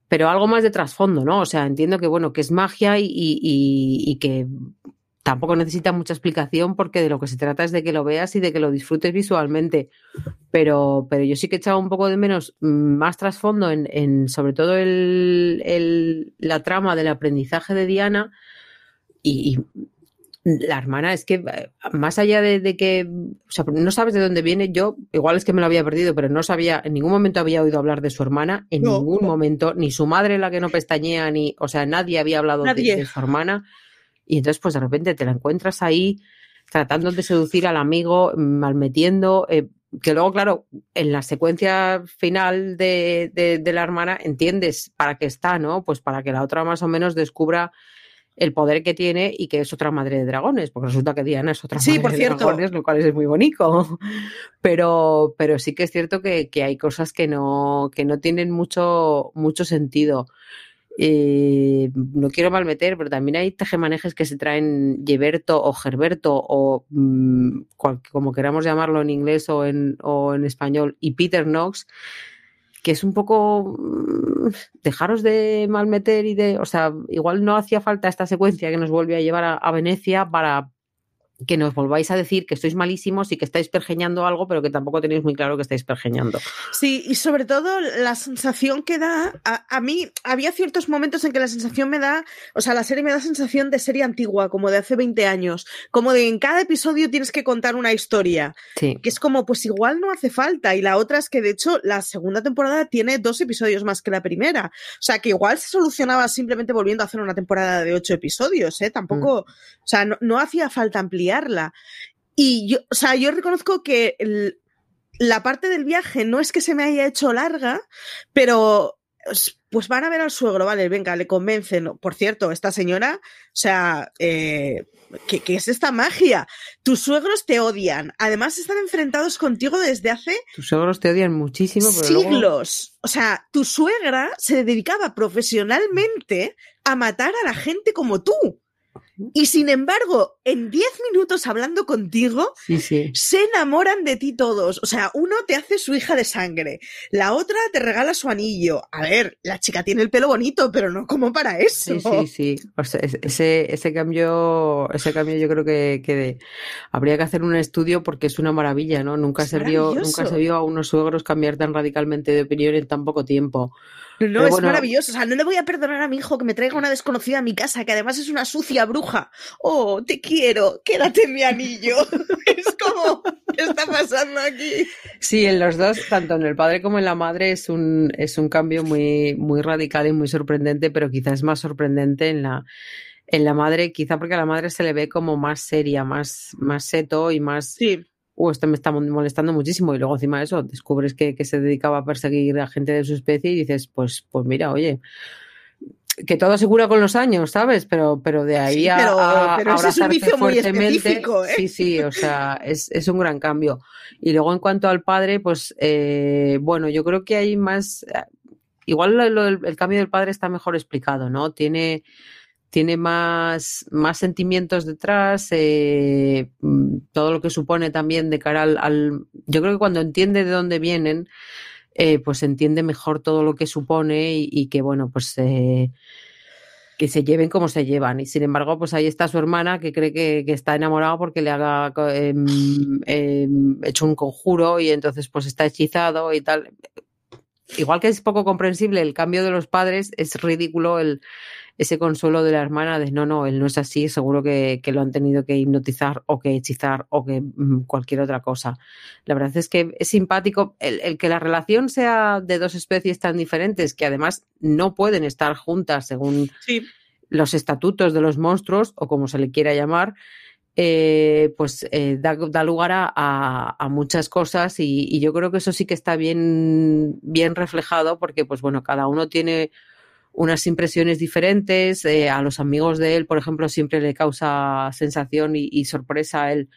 pero algo más de trasfondo, ¿no? O sea, entiendo que bueno, que es magia y, y, y que tampoco necesita mucha explicación porque de lo que se trata es de que lo veas y de que lo disfrutes visualmente. Pero, pero yo sí que he echado un poco de menos mm, más trasfondo en, en sobre todo el, el- la trama del aprendizaje de Diana y, y la hermana es que eh, más allá de, de que o sea, no sabes de dónde viene, yo igual es que me lo había perdido, pero no sabía, en ningún momento había oído hablar de su hermana, en No. ningún momento, ni su madre la que no pestañea, ni, o sea, nadie había hablado de su hermana. Y entonces, pues de repente te la encuentras ahí tratando de seducir al amigo, malmetiendo, eh, que luego, claro, en la secuencia final de, de, de la hermana entiendes para qué está, ¿no? Pues para que la otra más o menos descubra el poder que tiene y que es otra madre de dragones, porque resulta que Diana es otra Sí, madre por de cierto. dragones, lo cual es muy bonito. Pero, pero sí que es cierto que, que hay cosas que no, que no tienen mucho, mucho sentido. Eh, no quiero malmeter, pero también hay tejemanejes que se traen Geberto o Gerberto o mm, como queramos llamarlo en inglés o en, español y Peter Knox que es un poco mm, dejaros de malmeter y de, o sea, igual no hacía falta esta secuencia que nos vuelve a llevar a Venecia para que nos volváis a decir que estáis malísimos y que estáis pergeñando algo, pero que tampoco tenéis muy claro que estáis pergeñando. Sí, y sobre todo la sensación que da, a, a, mí había ciertos momentos en que la sensación me da, o sea, la serie me da sensación de serie antigua, como de hace 20 años, como de en cada episodio tienes que contar una historia, Sí. que es como, pues igual no hace falta, y la otra es que de hecho la segunda temporada tiene dos episodios más que la primera, o sea, que igual se solucionaba simplemente volviendo a hacer una temporada de ocho episodios, ¿eh? Tampoco, o sea, no, no hacía falta Y yo, o sea, yo reconozco que el- la parte del viaje no es que se me haya hecho larga, pero pues, van a ver al suegro, vale, venga, le convencen. Por cierto, esta señora, o sea, eh, ¿qué, qué es esta magia? Tus suegros te odian. Además, están enfrentados contigo desde hace Tus suegros te odian muchísimo, pero luego- siglos. O sea, tu suegra se dedicaba profesionalmente a matar a la gente como tú. Y sin embargo, en 10 minutos hablando contigo, se enamoran de ti todos. O sea, uno te hace su hija de sangre, la otra te regala su anillo. A ver, la chica tiene el pelo bonito, pero no como para eso. Sí, sí, sí. ese, ese, cambio, ese cambio yo creo que, habría que hacer un estudio porque es una maravilla, ¿no? Nunca se vio, nunca se vio a unos suegros cambiar tan radicalmente de opinión en tan poco tiempo. No, es maravilloso. O sea, no le voy a perdonar a mi hijo que me traiga una desconocida a mi casa, que además es una sucia bruja. Oh, te quiero, quédate en mi anillo. es como, ¿qué está pasando aquí? Sí, en los dos, tanto en el padre como en la madre, es un, es un cambio muy, muy radical y muy sorprendente, pero quizás es más sorprendente en la, en la madre, quizá porque a la madre se le ve como más seria, más, más seto y más. Sí uh, esto me está molestando muchísimo. Y luego encima de eso, descubres que, se dedicaba a perseguir a gente de su especie y dices, pues, pues mira, oye, que todo se cura con los años, ¿sabes? Pero, pero de ahí a, pero, es un vicio muy específico, ¿eh? Sí, sí, o sea, es, es, un gran cambio. Y luego en cuanto al padre, pues, eh, bueno, yo creo que hay más... Eh, igual el cambio del padre está mejor explicado, ¿no? Tiene tiene más, más sentimientos detrás, eh, mm, todo lo que supone también de cara al, Yo creo que cuando entiende de dónde vienen, eh, pues entiende mejor todo lo que supone y, que, bueno, pues... Eh, que se lleven como se llevan. Y sin embargo, pues ahí está su hermana que cree que, está enamorado porque le haga em, em, hecho un conjuro y entonces pues está hechizado y tal. Igual que es poco comprensible el cambio de los padres, es ridículo el, ese consuelo de la hermana de no, no, él no es así, seguro que, lo han tenido que hipnotizar o que hechizar o que mm, cualquier otra cosa. La verdad es que es simpático el, que la relación sea de dos especies tan diferentes que además no pueden estar juntas según los estatutos de los monstruos o como se le quiera llamar. Eh, pues eh, da, lugar a, muchas cosas y, y, yo creo que eso sí que está bien, bien reflejado porque pues bueno, cada uno tiene unas impresiones diferentes. Eh, a los amigos de él, por ejemplo, siempre le causa sensación y, sorpresa a él.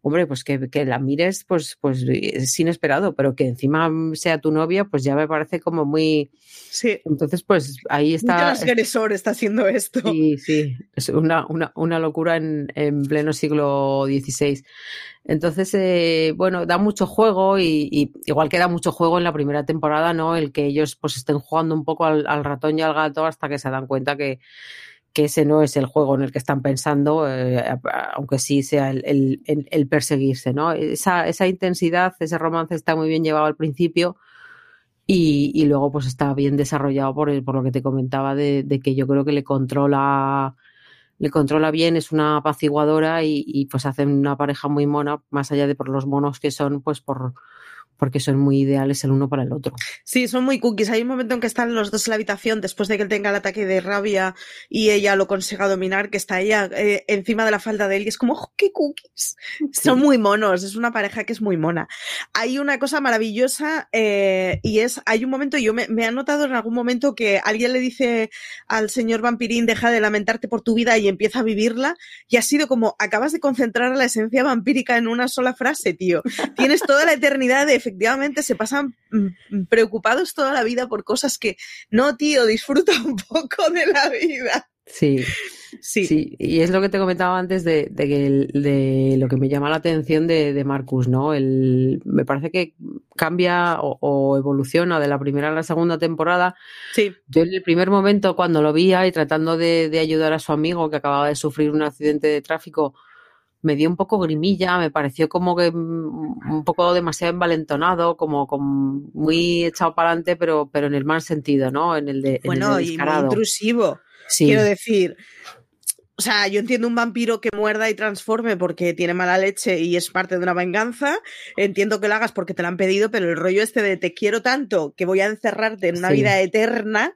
Hombre, pues que, la mires, pues, pues es inesperado, pero que encima sea tu novia, pues ya me parece como muy. Sí. Entonces, pues ahí está. Un transgresor está haciendo esto. Sí, sí. Es una, una, una locura en, en pleno siglo XVI. Entonces, eh, bueno, da mucho juego y, igual que da mucho juego en la primera temporada, ¿no? El que ellos pues estén jugando un poco al, ratón y al gato hasta que se dan cuenta que, ese no es el juego en el que están pensando, eh, aunque sí sea el, perseguirse, ¿no? Esa, esa, intensidad, ese romance está muy bien llevado al principio y, luego pues está bien desarrollado por, por lo que te comentaba de, de que yo creo que le controla le controla bien, es una apaciguadora y, y, pues hacen una pareja muy mona, más allá de por los monos que son, pues por, porque son muy ideales el uno para el otro. Sí, son muy cookies. Hay un momento en que están los dos en la habitación después de que él tenga el ataque de rabia y ella lo consiga dominar, que está ella eh, encima de la falda de él y es como, oh, ¡qué cookies! Son muy monos, es una pareja que es muy mona. Hay una cosa maravillosa eh, y es, hay un momento, yo me, me he notado en algún momento que alguien le dice al señor vampirín, deja de lamentarte por tu vida y empieza a vivirla y ha sido como, acabas de concentrar la esencia vampírica en una sola frase, tío. Tienes toda la eternidad de efectivamente se pasan mm, mm, preocupados toda la vida por cosas que no, tío, disfruta un poco de la vida. Sí, sí. Y es lo que te comentaba antes de, de, lo que me llama la atención de, Marcus, ¿no? El, me parece que cambia o, evoluciona de la primera a la segunda temporada. Sí. Yo en el primer momento, cuando lo vi y tratando de, ayudar a su amigo que acababa de sufrir un accidente de tráfico, me dio un poco grimilla, me pareció como que mm, un poco demasiado envalentonado, como, como muy echado para adelante, pero, pero en el mal sentido, ¿no? En el de. Bueno, y muy intrusivo. Quiero decir, o sea, yo entiendo un vampiro que muerda y transforme porque tiene mala leche y es parte de una venganza. Entiendo que lo hagas porque te lo han pedido, pero el rollo este de te quiero tanto que voy a encerrarte en una vida eterna,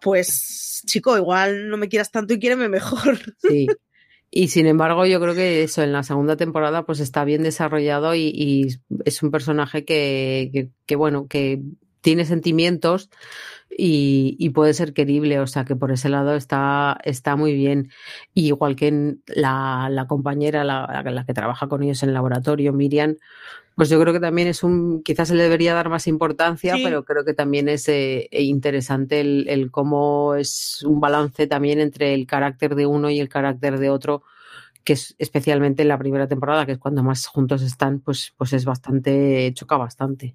pues, chico, igual no me quieras tanto y quiéreme mejor. Sí. Y sin embargo, yo creo que eso en la segunda temporada pues está bien desarrollado y, es un personaje que, que, bueno, que tiene sentimientos y, puede ser querible, o sea que por ese lado está, está muy bien. igual que la, la compañera, la, la, que trabaja con ellos en el laboratorio, Miriam, Pues yo creo que también es un, quizás se le debería dar más importancia, pero creo que también es eh, interesante el, el, cómo es un balance también entre el carácter de uno y el carácter de otro, que es especialmente en la primera temporada, que es cuando más juntos están, pues, pues es bastante, choca bastante.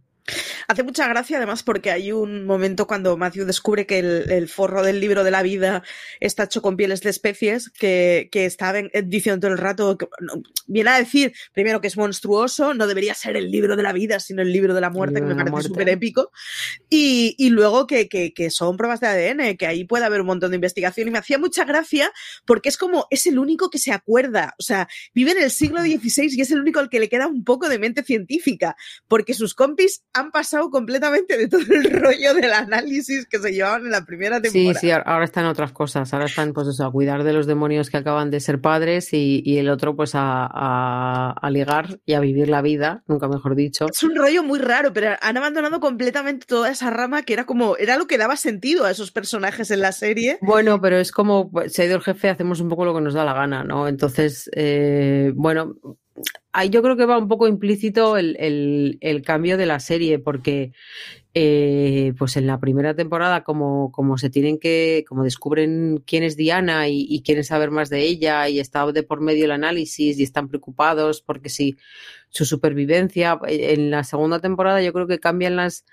Hace mucha gracia además porque hay un momento cuando Matthew descubre que el, forro del libro de la vida está hecho con pieles de especies que, que está diciendo todo el rato, que, viene a decir primero que es monstruoso, no debería ser el libro de la vida, sino el libro de la muerte, que me parece súper épico, y, y luego que, que, que, son pruebas de ADN, que ahí puede haber un montón de investigación. Y me hacía mucha gracia porque es como, es el único que se acuerda, o sea, vive en el siglo XVI y es el único al que le queda un poco de mente científica, porque sus compis han pasado completamente de todo el rollo del análisis que se llevaban en la primera temporada. Sí, sí, ahora están otras cosas. Ahora están, pues eso, a cuidar de los demonios que acaban de ser padres y, y el otro, pues a, a, a, ligar y a vivir la vida, nunca mejor dicho. Es un rollo muy raro, pero han abandonado completamente toda esa rama que era como, era lo que daba sentido a esos personajes en la serie. Bueno, pero es como, se ha ido el jefe, hacemos un poco lo que nos da la gana, ¿no? Entonces, eh, bueno, ahí yo creo que va un poco implícito el, el, cambio de la serie, porque eh, pues en la primera temporada, como, como se tienen que, como descubren quién es Diana y, y, quieren saber más de ella, y está de por medio el análisis y están preocupados porque si su supervivencia, en la segunda temporada yo creo que cambian las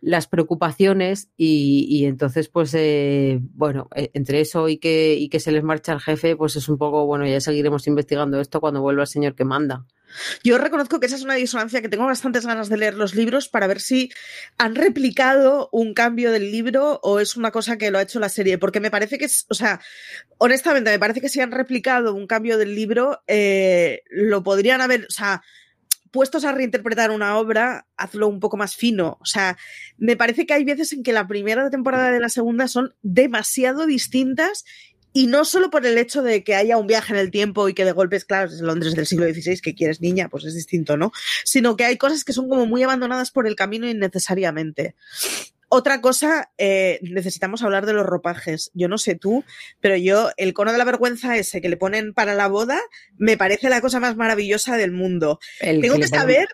las preocupaciones y, y entonces pues eh, bueno entre eso y que y que se les marcha el jefe pues es un poco bueno ya seguiremos investigando esto cuando vuelva el señor que manda. Yo reconozco que esa es una disonancia que tengo bastantes ganas de leer los libros para ver si han replicado un cambio del libro o es una cosa que lo ha hecho la serie, porque me parece que o sea, honestamente, me parece que si han replicado un cambio del libro, eh, lo podrían haber, o sea, puestos a reinterpretar una obra, hazlo un poco más fino. O sea, me parece que hay veces en que la primera temporada de la segunda son demasiado distintas y no solo por el hecho de que haya un viaje en el tiempo y que de golpes, claro, es Londres del siglo XVI, que quieres niña, pues es distinto, ¿no? Sino que hay cosas que son como muy abandonadas por el camino innecesariamente. Otra cosa, eh, necesitamos hablar de los ropajes. Yo no sé tú, pero yo, el cono de la vergüenza ese que le ponen para la boda, me parece la cosa más maravillosa del mundo. El Tengo que, que saber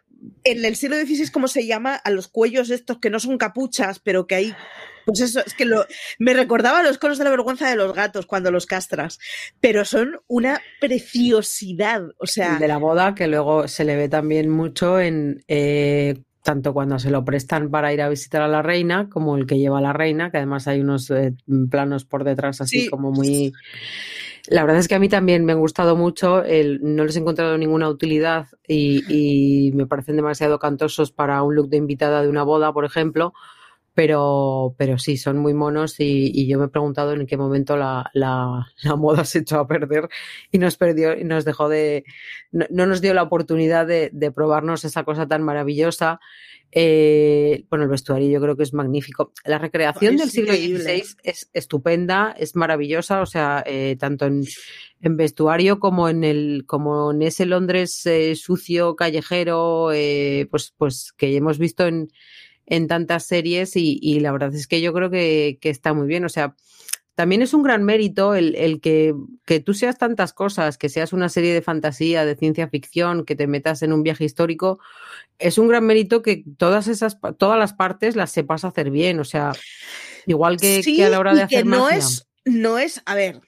en el siglo XVI cómo se llama a los cuellos estos que no son capuchas, pero que hay pues eso, es que lo, me recordaba a los conos de la vergüenza de los gatos cuando los castras, pero son una preciosidad, o sea... De la boda, que luego se le ve también mucho en... Eh, tanto cuando se lo prestan para ir a visitar a la reina, como el que lleva a la reina, que además hay unos eh, planos por detrás así sí. como muy... La verdad es que a mí también me han gustado mucho, el, no les he encontrado ninguna utilidad y, y me parecen demasiado cantosos para un look de invitada de una boda, por ejemplo, pero, pero sí, son muy monos y, y, yo me he preguntado en qué momento la, la, la, moda se echó a perder y nos perdió y nos dejó de, no, no nos dio la oportunidad de, de, probarnos esa cosa tan maravillosa. Eh, bueno, el vestuario yo creo que es magnífico. La recreación es del siglo XVI es estupenda, es maravillosa, o sea, eh, tanto en, en, vestuario como en el, como en ese Londres eh, sucio, callejero, eh, pues, pues que hemos visto en, en tantas series y, y, la verdad es que yo creo que, que, está muy bien. O sea, también es un gran mérito el, el que, que, tú seas tantas cosas, que seas una serie de fantasía, de ciencia ficción, que te metas en un viaje histórico. Es un gran mérito que todas esas, todas las partes las sepas hacer bien. O sea, igual que, sí, que a la hora de hacer no magia. es, no es, a ver,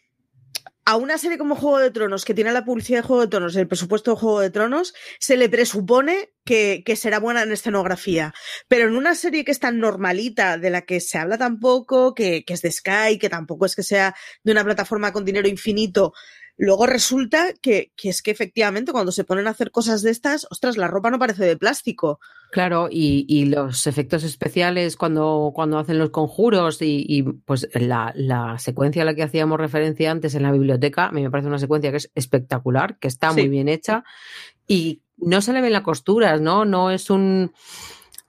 a una serie como Juego de Tronos, que tiene la publicidad de Juego de Tronos, el presupuesto de Juego de Tronos, se le presupone que, que, será buena en escenografía. Pero en una serie que es tan normalita, de la que se habla tan poco, que, que es de Sky, que tampoco es que sea de una plataforma con dinero infinito, Luego resulta que, que, es que efectivamente cuando se ponen a hacer cosas de estas, ostras, la ropa no parece de plástico. Claro, y, y los efectos especiales cuando, cuando hacen los conjuros y, y pues la, la, secuencia a la que hacíamos referencia antes en la biblioteca, a mí me parece una secuencia que es espectacular, que está sí. muy bien hecha y no se le ven las costuras, ¿no? No es un...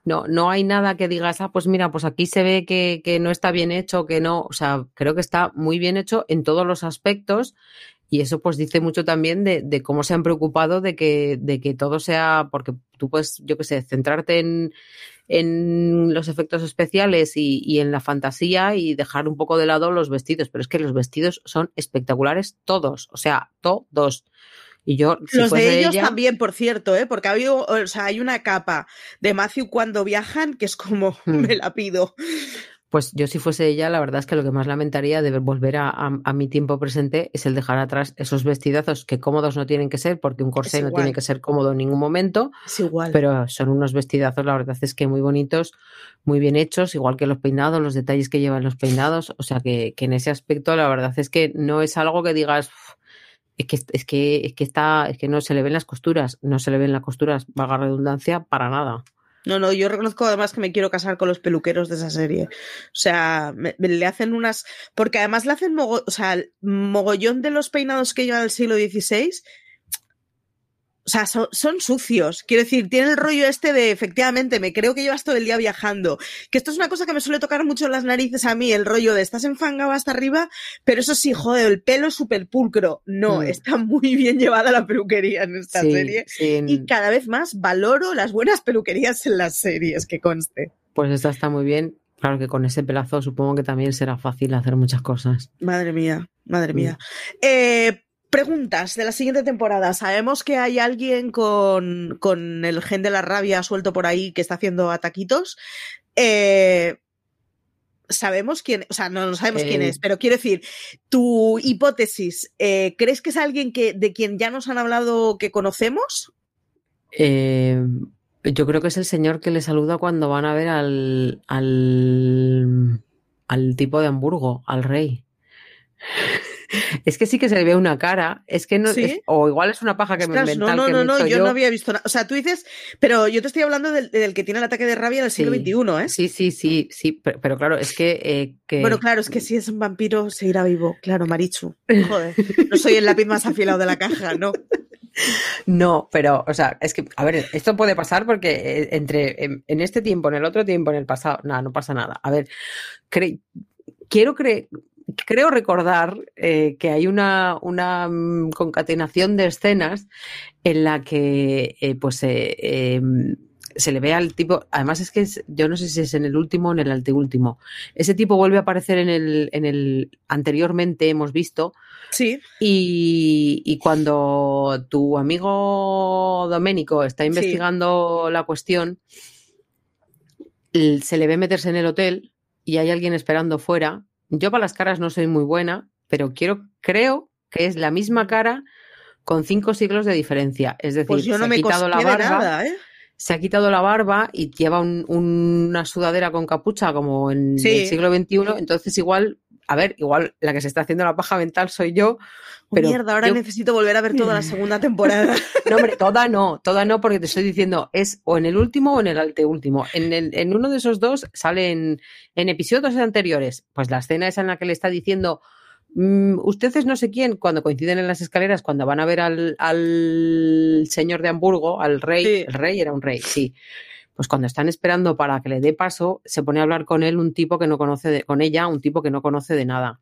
No, no hay nada que digas, ah, pues mira, pues aquí se ve que, que no está bien hecho, que no, o sea, creo que está muy bien hecho en todos los aspectos y eso pues dice mucho también de, de, cómo se han preocupado de que, de que todo sea, porque tú puedes, yo qué sé, centrarte en, en los efectos especiales y, y, en la fantasía y dejar un poco de lado los vestidos, pero es que los vestidos son espectaculares todos, o sea, todos. Y yo, si Los de ellos también, por cierto, ¿eh? porque ha habido, o sea, hay una capa de Matthew cuando viajan que es como, hmm. me la pido. Pues yo si fuese ella, la verdad es que lo que más lamentaría de volver a, mi tiempo presente es el dejar atrás esos vestidazos que cómodos no tienen que ser, porque un corsé no tiene que ser cómodo en ningún momento. Es igual. Pero son unos vestidazos, la verdad es que muy bonitos, muy bien hechos, igual que los peinados, los detalles que llevan los peinados. O sea que, en ese aspecto la verdad es que no es algo que digas... Es que, es que, es que está, es que no se le ven las costuras, no se le ven las costuras, valga redundancia, para nada. No, no, yo reconozco además que me quiero casar con los peluqueros de esa serie. O sea, le hacen unas. Porque además le hacen o sea, mogollón de los peinados que llevan al siglo XVI o sea, son, sucios. Quiero decir, tiene el rollo este de, efectivamente, me creo que llevas todo el día viajando. Que esto es una cosa que me suele tocar mucho en las narices a mí, el rollo de estás enfangado hasta arriba, pero eso sí, joder, el pelo súper pulcro. No, mm. está muy bien llevada la peluquería en esta serie. Y cada vez más valoro las buenas peluquerías en las series, que conste. Pues esta está muy bien. Claro que con ese pelazo supongo que también será fácil hacer muchas cosas. Madre mía, madre mía. Eh, Preguntas de la siguiente temporada. Sabemos que hay alguien con, el gen de la rabia suelto por ahí que está haciendo ataquitos. Eh, sabemos quién, o sea, no, sabemos quién es, eh. pero quiero decir, tu hipótesis, eh, ¿crees que es alguien que, de quien ya nos han hablado que conocemos? yo creo que es el señor que le saluda cuando van a ver al, al, al tipo de Hamburgo, al rey. Es que sí que se le ve una cara, es que no, o igual es una paja que me inventan. No, no, que no, no, yo, no había visto nada. O sea, tú dices, pero yo te estoy hablando del, que tiene el ataque de rabia en el siglo XXI, ¿eh? Sí, sí, sí, sí, pero, claro, es eh, que, Bueno, claro, es que si es un vampiro se irá vivo, claro, Marichu. Joder, no soy el lápiz más afilado de la caja, ¿no? No, pero, o sea, es que, a ver, esto puede pasar porque eh, entre en, este tiempo, en el otro tiempo, en el pasado, nada, no pasa nada. A ver, quiero creer, creo recordar eh, que hay una, una, mm, concatenación de escenas en la que eh, pues em, se le ve al tipo, además es que yo no sé si es en el último o en el anteúltimo. Ese tipo vuelve a aparecer en el, en el anteriormente hemos visto. Sí. Y, cuando tu amigo Doménico está investigando la cuestión, se le ve meterse en el hotel y hay alguien esperando fuera yo para las caras no soy muy buena, pero quiero, creo que es la misma cara con cinco siglos de diferencia. Es decir, pues yo no se ha quitado la barba. ¿eh? Se ha quitado la barba y lleva una sudadera con capucha como en el siglo XXI. Entonces, igual, a ver, igual la que se está haciendo la paja mental soy yo, pero Mierda, ahora necesito volver a ver toda la segunda temporada. no, hombre, toda no, toda no, porque te estoy diciendo, es o en el último o en el anteúltimo. En, en uno de esos dos salen en episodios anteriores, pues la escena es en la que le está diciendo, mm, ustedes no sé quién, cuando coinciden en las escaleras, cuando van a ver al, señor de Hamburgo, al rey, el rey era un rey, sí. Pues cuando están esperando para que le dé paso, se pone a hablar con él un tipo que no conoce de, con ella, un tipo que no conoce de nada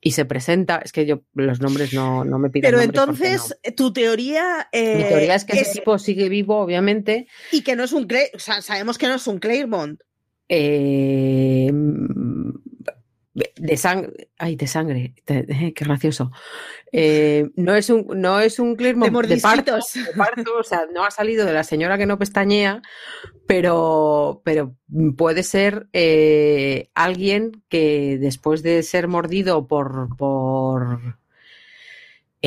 y se presenta, es que yo los nombres no, no me piden. Pero entonces, tu teoría... Mi teoría es que ese tipo sigue vivo, obviamente. Y que no es un... O sea, sabemos que no es un Claremont. Eh, de sangre, ay, de sangre, qué gracioso. Eh, no es un, no es un de, parto, o sea, no ha salido de la señora que no pestañea, pero, pero puede ser eh, alguien que después de ser mordido por, por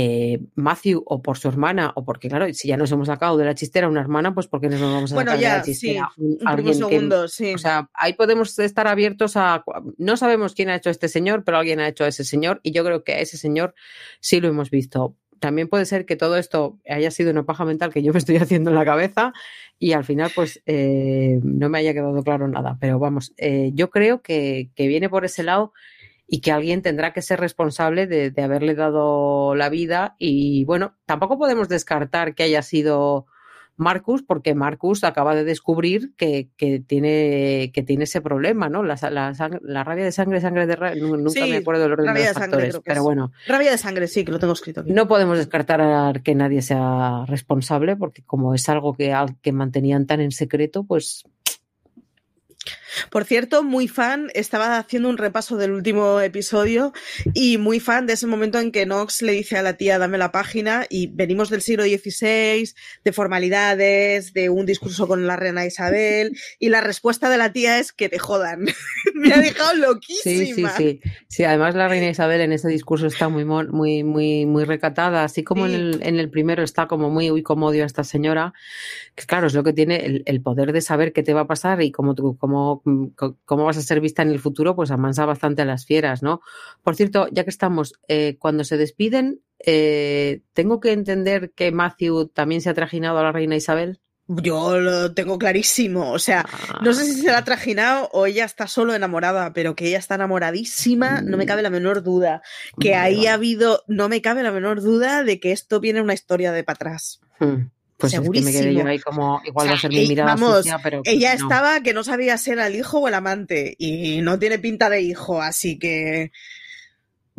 eh, Matthew o por su hermana, o porque, claro, si ya nos hemos sacado de la chistera una hermana, pues porque nos vamos a bueno, sacar ya, de la chistera? Sí, alguien segundo, sí. O sea, ahí podemos estar abiertos a. No sabemos quién ha hecho este señor, pero alguien ha hecho a ese señor, y yo creo que a ese señor sí lo hemos visto. También puede ser que todo esto haya sido una paja mental que yo me estoy haciendo en la cabeza y al final, pues eh, no me haya quedado claro nada. Pero vamos, eh, yo creo que, que viene por ese lado y que alguien tendrá que ser responsable de, haberle dado la vida. Y bueno, tampoco podemos descartar que haya sido Marcus, porque Marcus acaba de descubrir que, tiene, que tiene ese problema, ¿no? La, rabia de sangre, sangre de rabia, nunca me acuerdo del orden de los factores, pero bueno. Rabia de sangre, sí, que lo tengo escrito aquí. No podemos descartar que nadie sea responsable, porque como es algo que, que mantenían tan en secreto, pues Por cierto, muy fan, estaba haciendo un repaso del último episodio y muy fan de ese momento en que Nox le dice a la tía, dame la página y venimos del siglo XVI, de formalidades, de un discurso con la reina Isabel y la respuesta de la tía es que te jodan. Me ha dejado loquísima. Sí, sí, sí. Sí, además la reina Isabel en ese discurso está muy, muy, muy, muy recatada, así como en, el, en el primero está como muy, uy, como odio a esta señora, que claro, es lo que tiene el, el poder de saber qué te va a pasar y cómo, cómo, cómo vas a ser vista en el futuro, pues amansa bastante a las fieras, ¿no? Por cierto, ya que estamos, eh, cuando se despiden, eh, ¿tengo que entender que Matthew también se ha trajinado a la reina Isabel? Yo lo tengo clarísimo. O sea, no sé si se la ha trajinado o ella está solo enamorada, pero que ella está enamoradísima, no me cabe la menor duda. Que ahí ha habido, no me cabe la menor duda de que esto viene una historia de para atrás. Hmm. Pues Segurísimo. Es que me quedé yo ahí como, igual va a ser mi mirada vamos, sucia, pero ella no. estaba que no sabía si era el hijo o el amante y no tiene pinta de hijo, así que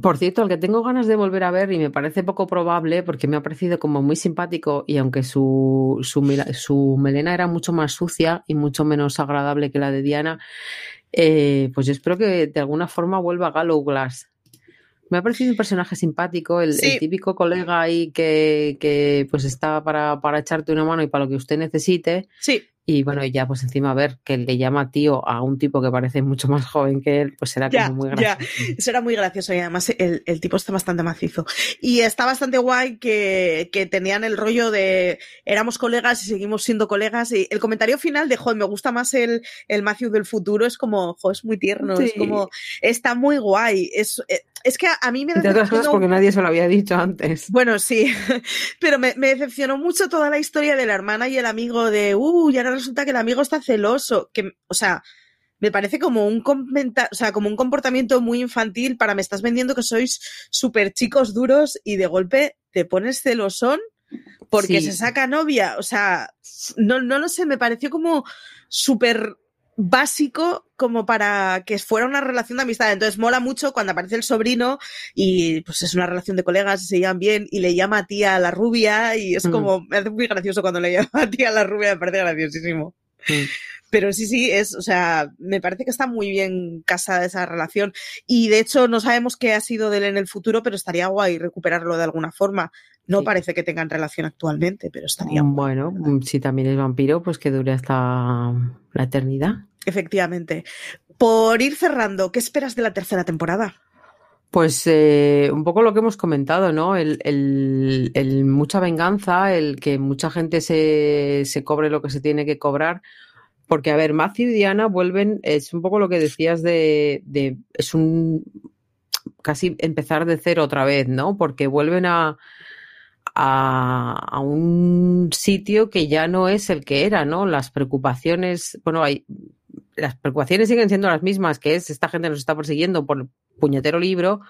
por cierto, el que tengo ganas de volver a ver y me parece poco probable porque me ha parecido como muy simpático y aunque su, su, su melena era mucho más sucia y mucho menos agradable que la de Diana, eh, pues yo espero que de alguna forma vuelva a Gallow Glass. Me ha parecido un personaje simpático, el, Sí. el típico colega ahí que, que pues está para, para echarte una mano y para lo que usted necesite. sí, Y bueno, ya pues encima a ver que le llama tío a un tipo que parece mucho más joven que él, pues será Ya, como muy ya. gracioso. Eso era muy gracioso y además el, el tipo está bastante macizo. Y está bastante guay que, que tenían el rollo de éramos colegas y seguimos siendo colegas. Y el comentario final de, joder, me gusta más el, el Matthew del futuro, es como, joder, es muy tierno, es como, está muy guay. Es, eh, es que a, a mí me Entre otras cosas decepcionó- porque nadie se lo había dicho antes. Bueno, sí, pero me, me decepcionó mucho toda la historia de la hermana y el amigo de, uh, y ahora resulta que el amigo está celoso, que, o sea, me parece como un o sea, como un comportamiento muy infantil para me estás vendiendo que sois súper chicos duros y de golpe te pones celosón porque Sí. se saca novia, o sea, no, no lo sé, me pareció como súper básico como para que fuera una relación de amistad. Entonces mola mucho cuando aparece el sobrino y pues es una relación de colegas y se llevan bien y le llama a tía a la rubia y es Mm. como, me hace muy gracioso cuando le llama a tía a la rubia, me parece graciosísimo. Mm. Pero sí, sí, es, o sea, me parece que está muy bien casada esa relación. Y de hecho, no sabemos qué ha sido de él en el futuro, pero estaría guay recuperarlo de alguna forma. No Sí. parece que tengan relación actualmente, pero estaría guay. Bueno, mm, si también es vampiro, pues que dure hasta la eternidad. Efectivamente. Por ir cerrando, ¿qué esperas de la tercera temporada? Pues eh, un poco lo que hemos comentado, ¿no? El, mucha venganza, el que mucha gente se, se cobre lo que se tiene que cobrar. Porque, a ver, Matthew y Diana vuelven, es un poco lo que decías de, de es un casi empezar de cero otra vez, ¿no? Porque vuelven a, a, a un sitio que ya no es el que era, ¿no? Las preocupaciones, bueno, hay, las preocupaciones siguen siendo las mismas, que es esta gente nos está persiguiendo por puñetero libro,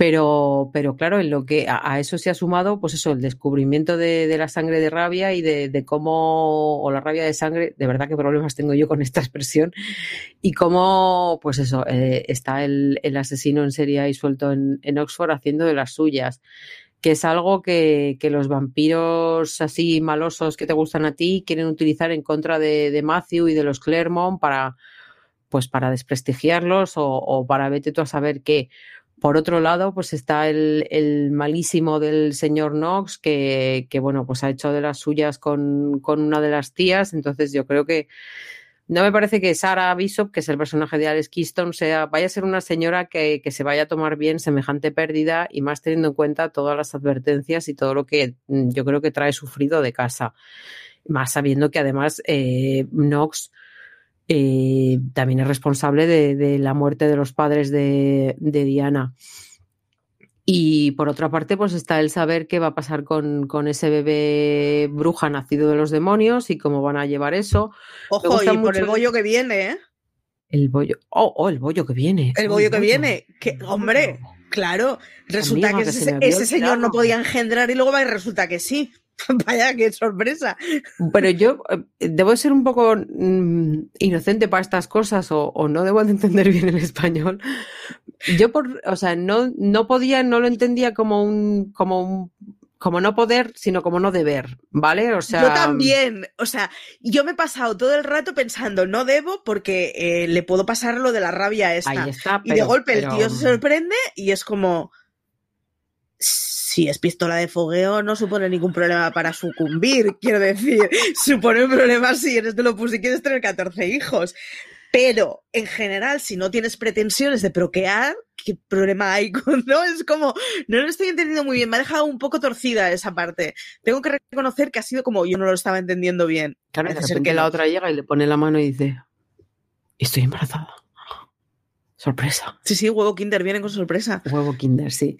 pero, pero claro, en lo que a, eso se ha sumado, pues eso, el descubrimiento de, la sangre de rabia y de, cómo, o la rabia de sangre, de verdad qué problemas tengo yo con esta expresión, y cómo, pues eso, eh, está el, el asesino en serie ahí suelto en Oxford haciendo de las suyas que es algo que, que, los vampiros así malosos que te gustan a ti quieren utilizar en contra de, de Matthew y de los Claremont para pues para desprestigiarlos o, o, para vete tú a saber qué. Por otro lado, pues está el, el malísimo del señor Knox, que, que, bueno, pues ha hecho de las suyas con, con una de las tías. Entonces yo creo que no me parece que Sarah Bishop, que es el personaje de Alex Keystone, sea, vaya a ser una señora que, se vaya a tomar bien semejante pérdida y más teniendo en cuenta todas las advertencias y todo lo que mm, yo creo que trae sufrido de casa. Más sabiendo que además eh, Knox eh, también es responsable de, la muerte de los padres de Diana. Y por otra parte, pues está el saber qué va a pasar con, con, ese bebé bruja nacido de los demonios y cómo van a llevar eso. Ojo, y por mucho... el bollo que viene, ¿eh? El bollo. Oh, oh, el bollo que viene. El bollo oh, que bollo. viene. Que, hombre, claro. Resulta Amiga, que, ese, que ese señor no podía engendrar y luego va y resulta que sí. Vaya, qué sorpresa. Pero yo eh, debo ser un poco mm, inocente para estas cosas o, o, no debo de entender bien el español. Yo por, o sea, no, no podía, no lo entendía como un, como un, como no poder, sino como no deber, ¿vale? O sea. Yo también. O sea, yo me he pasado todo el rato pensando, no debo porque eh, le puedo pasar lo de la rabia esta. Ahí está. y de golpe el tío se sorprende y es como. Si es pistola de fogueo, no supone ningún problema para sucumbir. Quiero decir, supone un problema si eres de lo si quieres tener 14 hijos. Pero en general, si no tienes pretensiones de proquear, ¿qué problema hay con no? Es como, no lo estoy entendiendo muy bien, me ha dejado un poco torcida esa parte. Tengo que reconocer que ha sido como yo no lo estaba entendiendo bien. Claro, repente que la otra llega y le pone la mano y dice, estoy embarazada. Sorpresa. Sí, sí, huevo Kinder viene con sorpresa. Huevo Kinder, sí.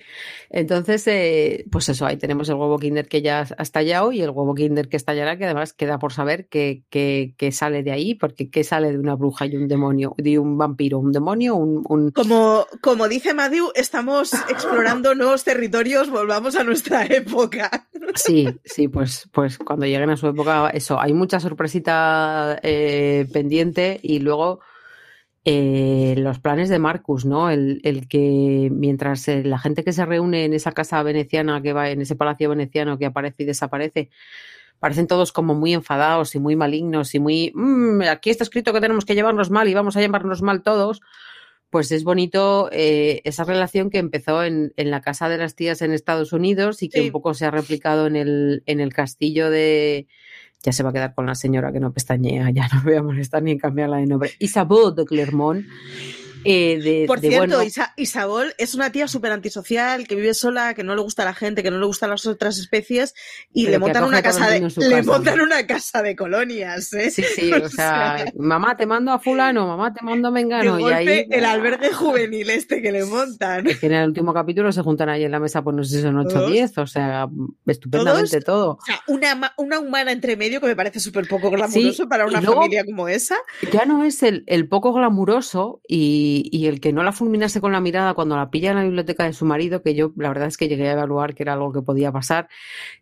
Entonces, eh, pues eso, ahí tenemos el huevo Kinder que ya ha estallado y el huevo Kinder que estallará, que además queda por saber qué que, sale de ahí, porque qué sale de una bruja y un demonio, de un vampiro, un demonio, un... Como, como dice Matthew, estamos explorando nuevos territorios, volvamos a nuestra época. Sí, sí, pues, pues cuando lleguen a su época, eso, hay mucha sorpresita eh, pendiente y luego eh, los planes de Marcus, ¿no? El, que mientras eh, la gente que se reúne en esa casa veneciana que va, en ese palacio veneciano que aparece y desaparece, parecen todos como muy enfadados y muy malignos y muy mm, aquí está escrito que tenemos que llevarnos mal y vamos a llevarnos mal todos. Pues es bonito eh, esa relación que empezó en, en, la casa de las tías en Estados Unidos y que un poco se ha replicado en el, en el castillo de, ya se va a quedar con la señora que no pestañea, ya no voy a molestar ni en cambiarla de nombre. Isabel de Clermont eh, Por cierto, Isabel es una tía súper antisocial, que vive sola, que no le gusta la gente, que no le gustan las otras especies, y le montan una casa de, le montan una casa de colonias, ¿eh? Sí, sí, o, sea, mamá te mando a fulano, mamá te mando a Mengano, y ahí. El albergue juvenil este que le montan. que en el último capítulo se juntan ahí en la mesa, pues no sé si son 8 o 10, o sea, estupendamente todo. O sea, una, una humana entre medio que me parece súper poco glamuroso para una familia como esa. Ya no es el, el poco glamuroso y y, el que no la fulminase con la mirada cuando la pilla en la biblioteca de su marido, que yo la verdad es que llegué a evaluar que era algo que podía pasar,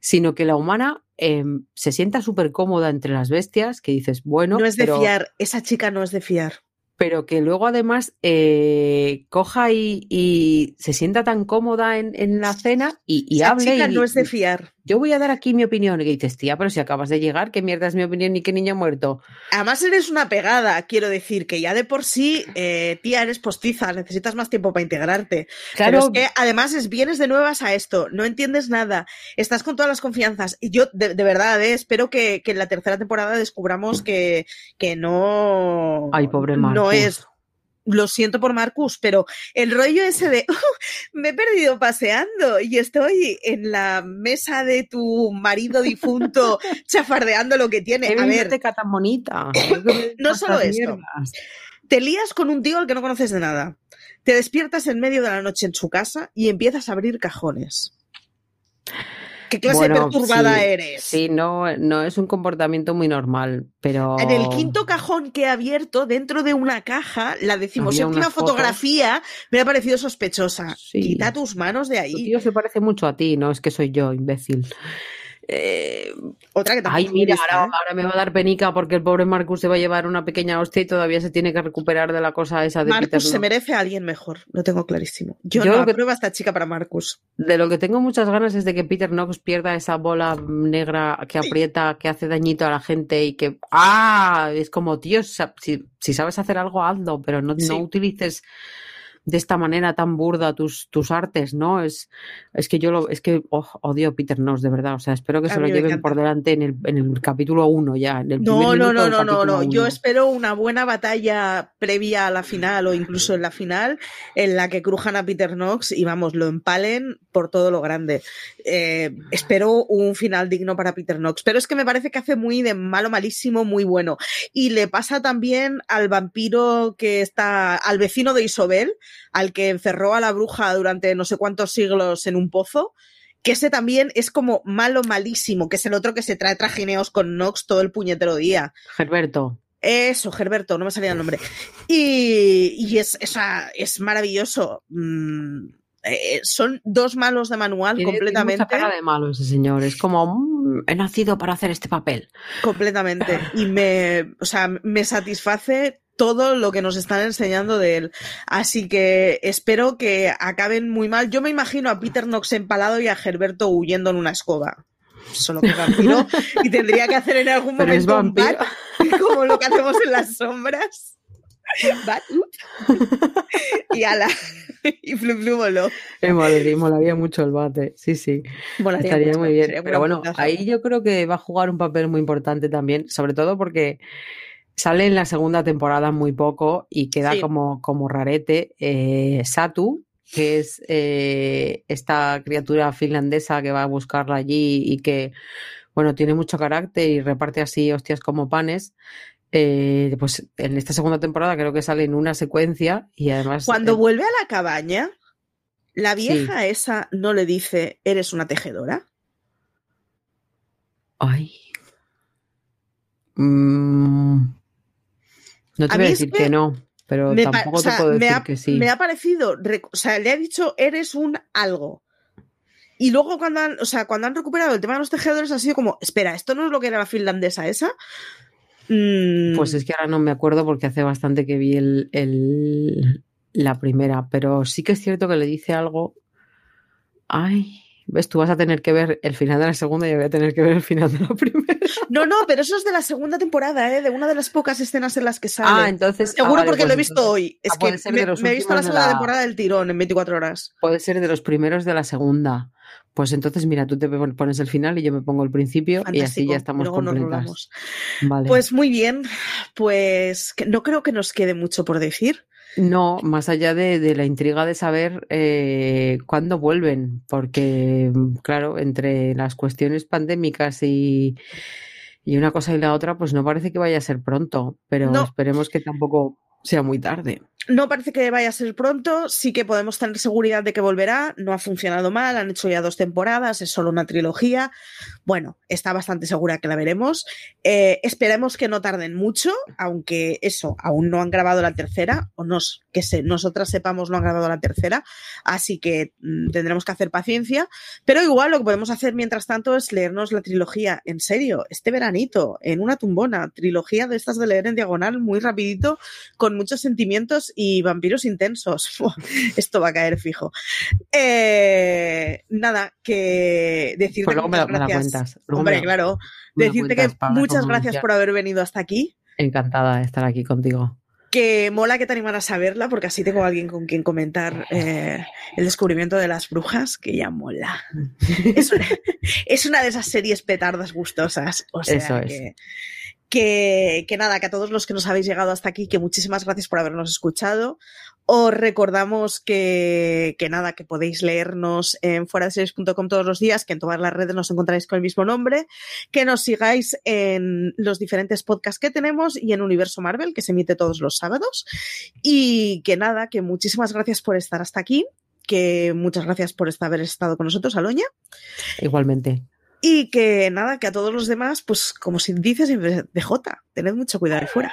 sino que la humana em, se sienta súper cómoda entre las bestias, que dices, bueno. No es de fiar, esa chica no es de fiar pero que luego además eh, coja y, se sienta tan cómoda en, la cena y, y hable. Chica no es de fiar yo voy a dar aquí mi opinión. Y dices, tía, pero si acabas de llegar, ¿qué mierda es mi opinión y qué niño muerto? Además eres una pegada, quiero decir, que ya de por sí, eh, tía, eres postiza, necesitas más tiempo para integrarte. Claro. Pero es que además es, vienes de nuevas a esto, no entiendes nada, estás con todas las confianzas. Y yo, de, verdad, eh, espero que, en la tercera temporada descubramos que, que no... Ay, pobre Marcus. No es lo siento por Marcus, pero el rollo ese de me he perdido paseando y estoy en la mesa de tu marido difunto chafardeando lo que tiene. a ver, tan bonita. no solo esto. Te lías con un tío al que no conoces de nada. Te despiertas en medio de la noche en su casa y empiezas a abrir cajones. ¿Qué clase de perturbada eres? Sí, no, no es un comportamiento muy normal, pero. En el quinto cajón que he abierto, dentro de una caja, la decimoséptima fotografía me ha parecido sospechosa. Quita tus manos de ahí. Tu tío se parece mucho a ti, no es que soy yo, imbécil. Eh, otra que Ay, mira, ahora, me va a dar penica porque el pobre Marcus se va a llevar una pequeña hostia y todavía se tiene que recuperar de la cosa esa de Marcus se merece a alguien mejor, lo tengo clarísimo. Yo, no que, apruebo a esta chica para Marcus. De lo que tengo muchas ganas es de que Peter Knox pierda esa bola negra que aprieta, que hace dañito a la gente y que. ¡Ah! Es como, tío, si, sabes hacer algo, hazlo, pero no, no utilices de esta manera tan burda tus, tus artes, ¿no? Es, es que yo lo, es que oh, odio a Peter Nos, de verdad. O sea, espero que se lo lleven por delante en el, en el capítulo 1 ya. En el no, no, no, no, no, no. Yo espero una buena batalla previa a la final o incluso en la final en la que crujan a Peter Knox y vamos, lo empalen por todo lo grande. Eh, espero un final digno para Peter Knox. Pero es que me parece que hace muy de malo, malísimo, muy bueno. Y le pasa también al vampiro que está, al vecino de Isobel, al que encerró a la bruja durante no sé cuántos siglos en un pozo, que ese también es como malo, malísimo, que es el otro que se trae trajineos con Nox todo el puñetero día. Gerberto. Eso, Gerberto, no me salía el nombre. Y, es, es maravilloso. Mm, eh, son dos malos de manual completamente. Tiene mucha de malo ese señor. Es como, mm, he nacido para hacer este papel. Completamente. Y me, o sea, me satisface todo lo que nos están enseñando de él. Así que espero que acaben muy mal. Yo me imagino a Peter Knox empalado y a Gerberto huyendo en una escoba. Solo que vampiro. y tendría que hacer en algún Pero momento un bat, como lo que hacemos en las sombras. Bat, y ala. y flu flu voló. Me molaría, mucho el bate, sí, sí. Molaría Estaría mucho, muy bien. Pero buen bueno, ahí yo creo que va a jugar un papel muy importante también, sobre todo porque sale en la segunda temporada muy poco y queda Sí. como, como rarete eh, Satu, que es eh, esta criatura finlandesa que va a buscarla allí y que, bueno, tiene mucho carácter y reparte así hostias como panes. Eh, pues en esta segunda temporada creo que sale en una secuencia y además Cuando eh, vuelve a la cabaña, la vieja esa no le dice, eres una tejedora. Ay. Mm, No te voy a decir que que no, pero Me tampoco o sea, te puedo decir ha, que sí. me ha parecido, rec- o sea, le ha dicho, eres un algo. Y luego cuando han, o sea, cuando han recuperado el tema de los tejedores ha sido como, espera, ¿esto no es lo que era la finlandesa esa? Mm, Pues es que ahora no me acuerdo porque hace bastante que vi el, el- la primera, pero sí que es cierto que le dice algo. Ay, ves, tú vas a tener que ver el final de la segunda y yo voy a tener que ver el final de la primera. No, no, pero eso es de la segunda temporada, ¿eh? de una de las pocas escenas en las que sale. Ah, entonces. ah, Seguro vale, porque pues lo he visto entonces hoy. Es ah, que me, he visto la de segunda la- temporada del tirón en 24 horas. Puede ser de los primeros de la segunda. Pues entonces, mira, tú te pones el final y yo me pongo el principio y así ya estamos Luego completas. Vale. Pues muy bien, pues no creo que nos quede mucho por decir. No, más allá de, de la intriga de saber eh, cuándo vuelven, porque, mm, claro, entre las cuestiones pandémicas y, y una cosa y la otra, pues no parece que vaya a ser pronto, pero No. esperemos que tampoco sea muy tarde. No parece que vaya a ser pronto, sí que podemos tener seguridad de que volverá, no ha funcionado mal, han hecho ya dos temporadas, es solo una trilogía. Bueno, está bastante segura que la veremos. Eh, esperemos que no tarden mucho, aunque eso, aún no han grabado la tercera, o nos, que se, nosotras sepamos no han grabado la tercera, así que mm, tendremos que hacer paciencia. Pero igual lo que podemos hacer mientras tanto es leernos la trilogía en serio, este veranito, en una tumbona, trilogía de estas de leer en diagonal muy rapidito, con muchos sentimientos y vampiros intensos. Esto va a caer fijo. Eh, nada, que decirte Pues luego que me la, muchas me la gracias. cuentas. luego Hombre, me la- claro. me la Decirte cuentas que muchas gracias por haber venido hasta aquí. Encantada de estar aquí contigo. Que mola que te animaras a verla, porque así tengo a alguien con quien comentar eh, el descubrimiento de las brujas, que ya mola. Es una, es una de esas series petardas gustosas. O sea Eso es. que, que, nada, que a todos los que nos habéis llegado hasta aquí, que muchísimas gracias por habernos escuchado. Os recordamos que, que nada, que podéis leernos en fuera de series.com todos los días, que en todas las redes nos encontráis con el mismo nombre, que nos sigáis en los diferentes podcasts que tenemos y en Universo Marvel, que se emite todos los sábados. Y que nada, que muchísimas gracias por estar hasta aquí, que muchas gracias por haber estado con nosotros, Aloña. Igualmente. Y que nada, que a todos los demás, pues como si dices de J, tened mucho cuidado ahí fuera.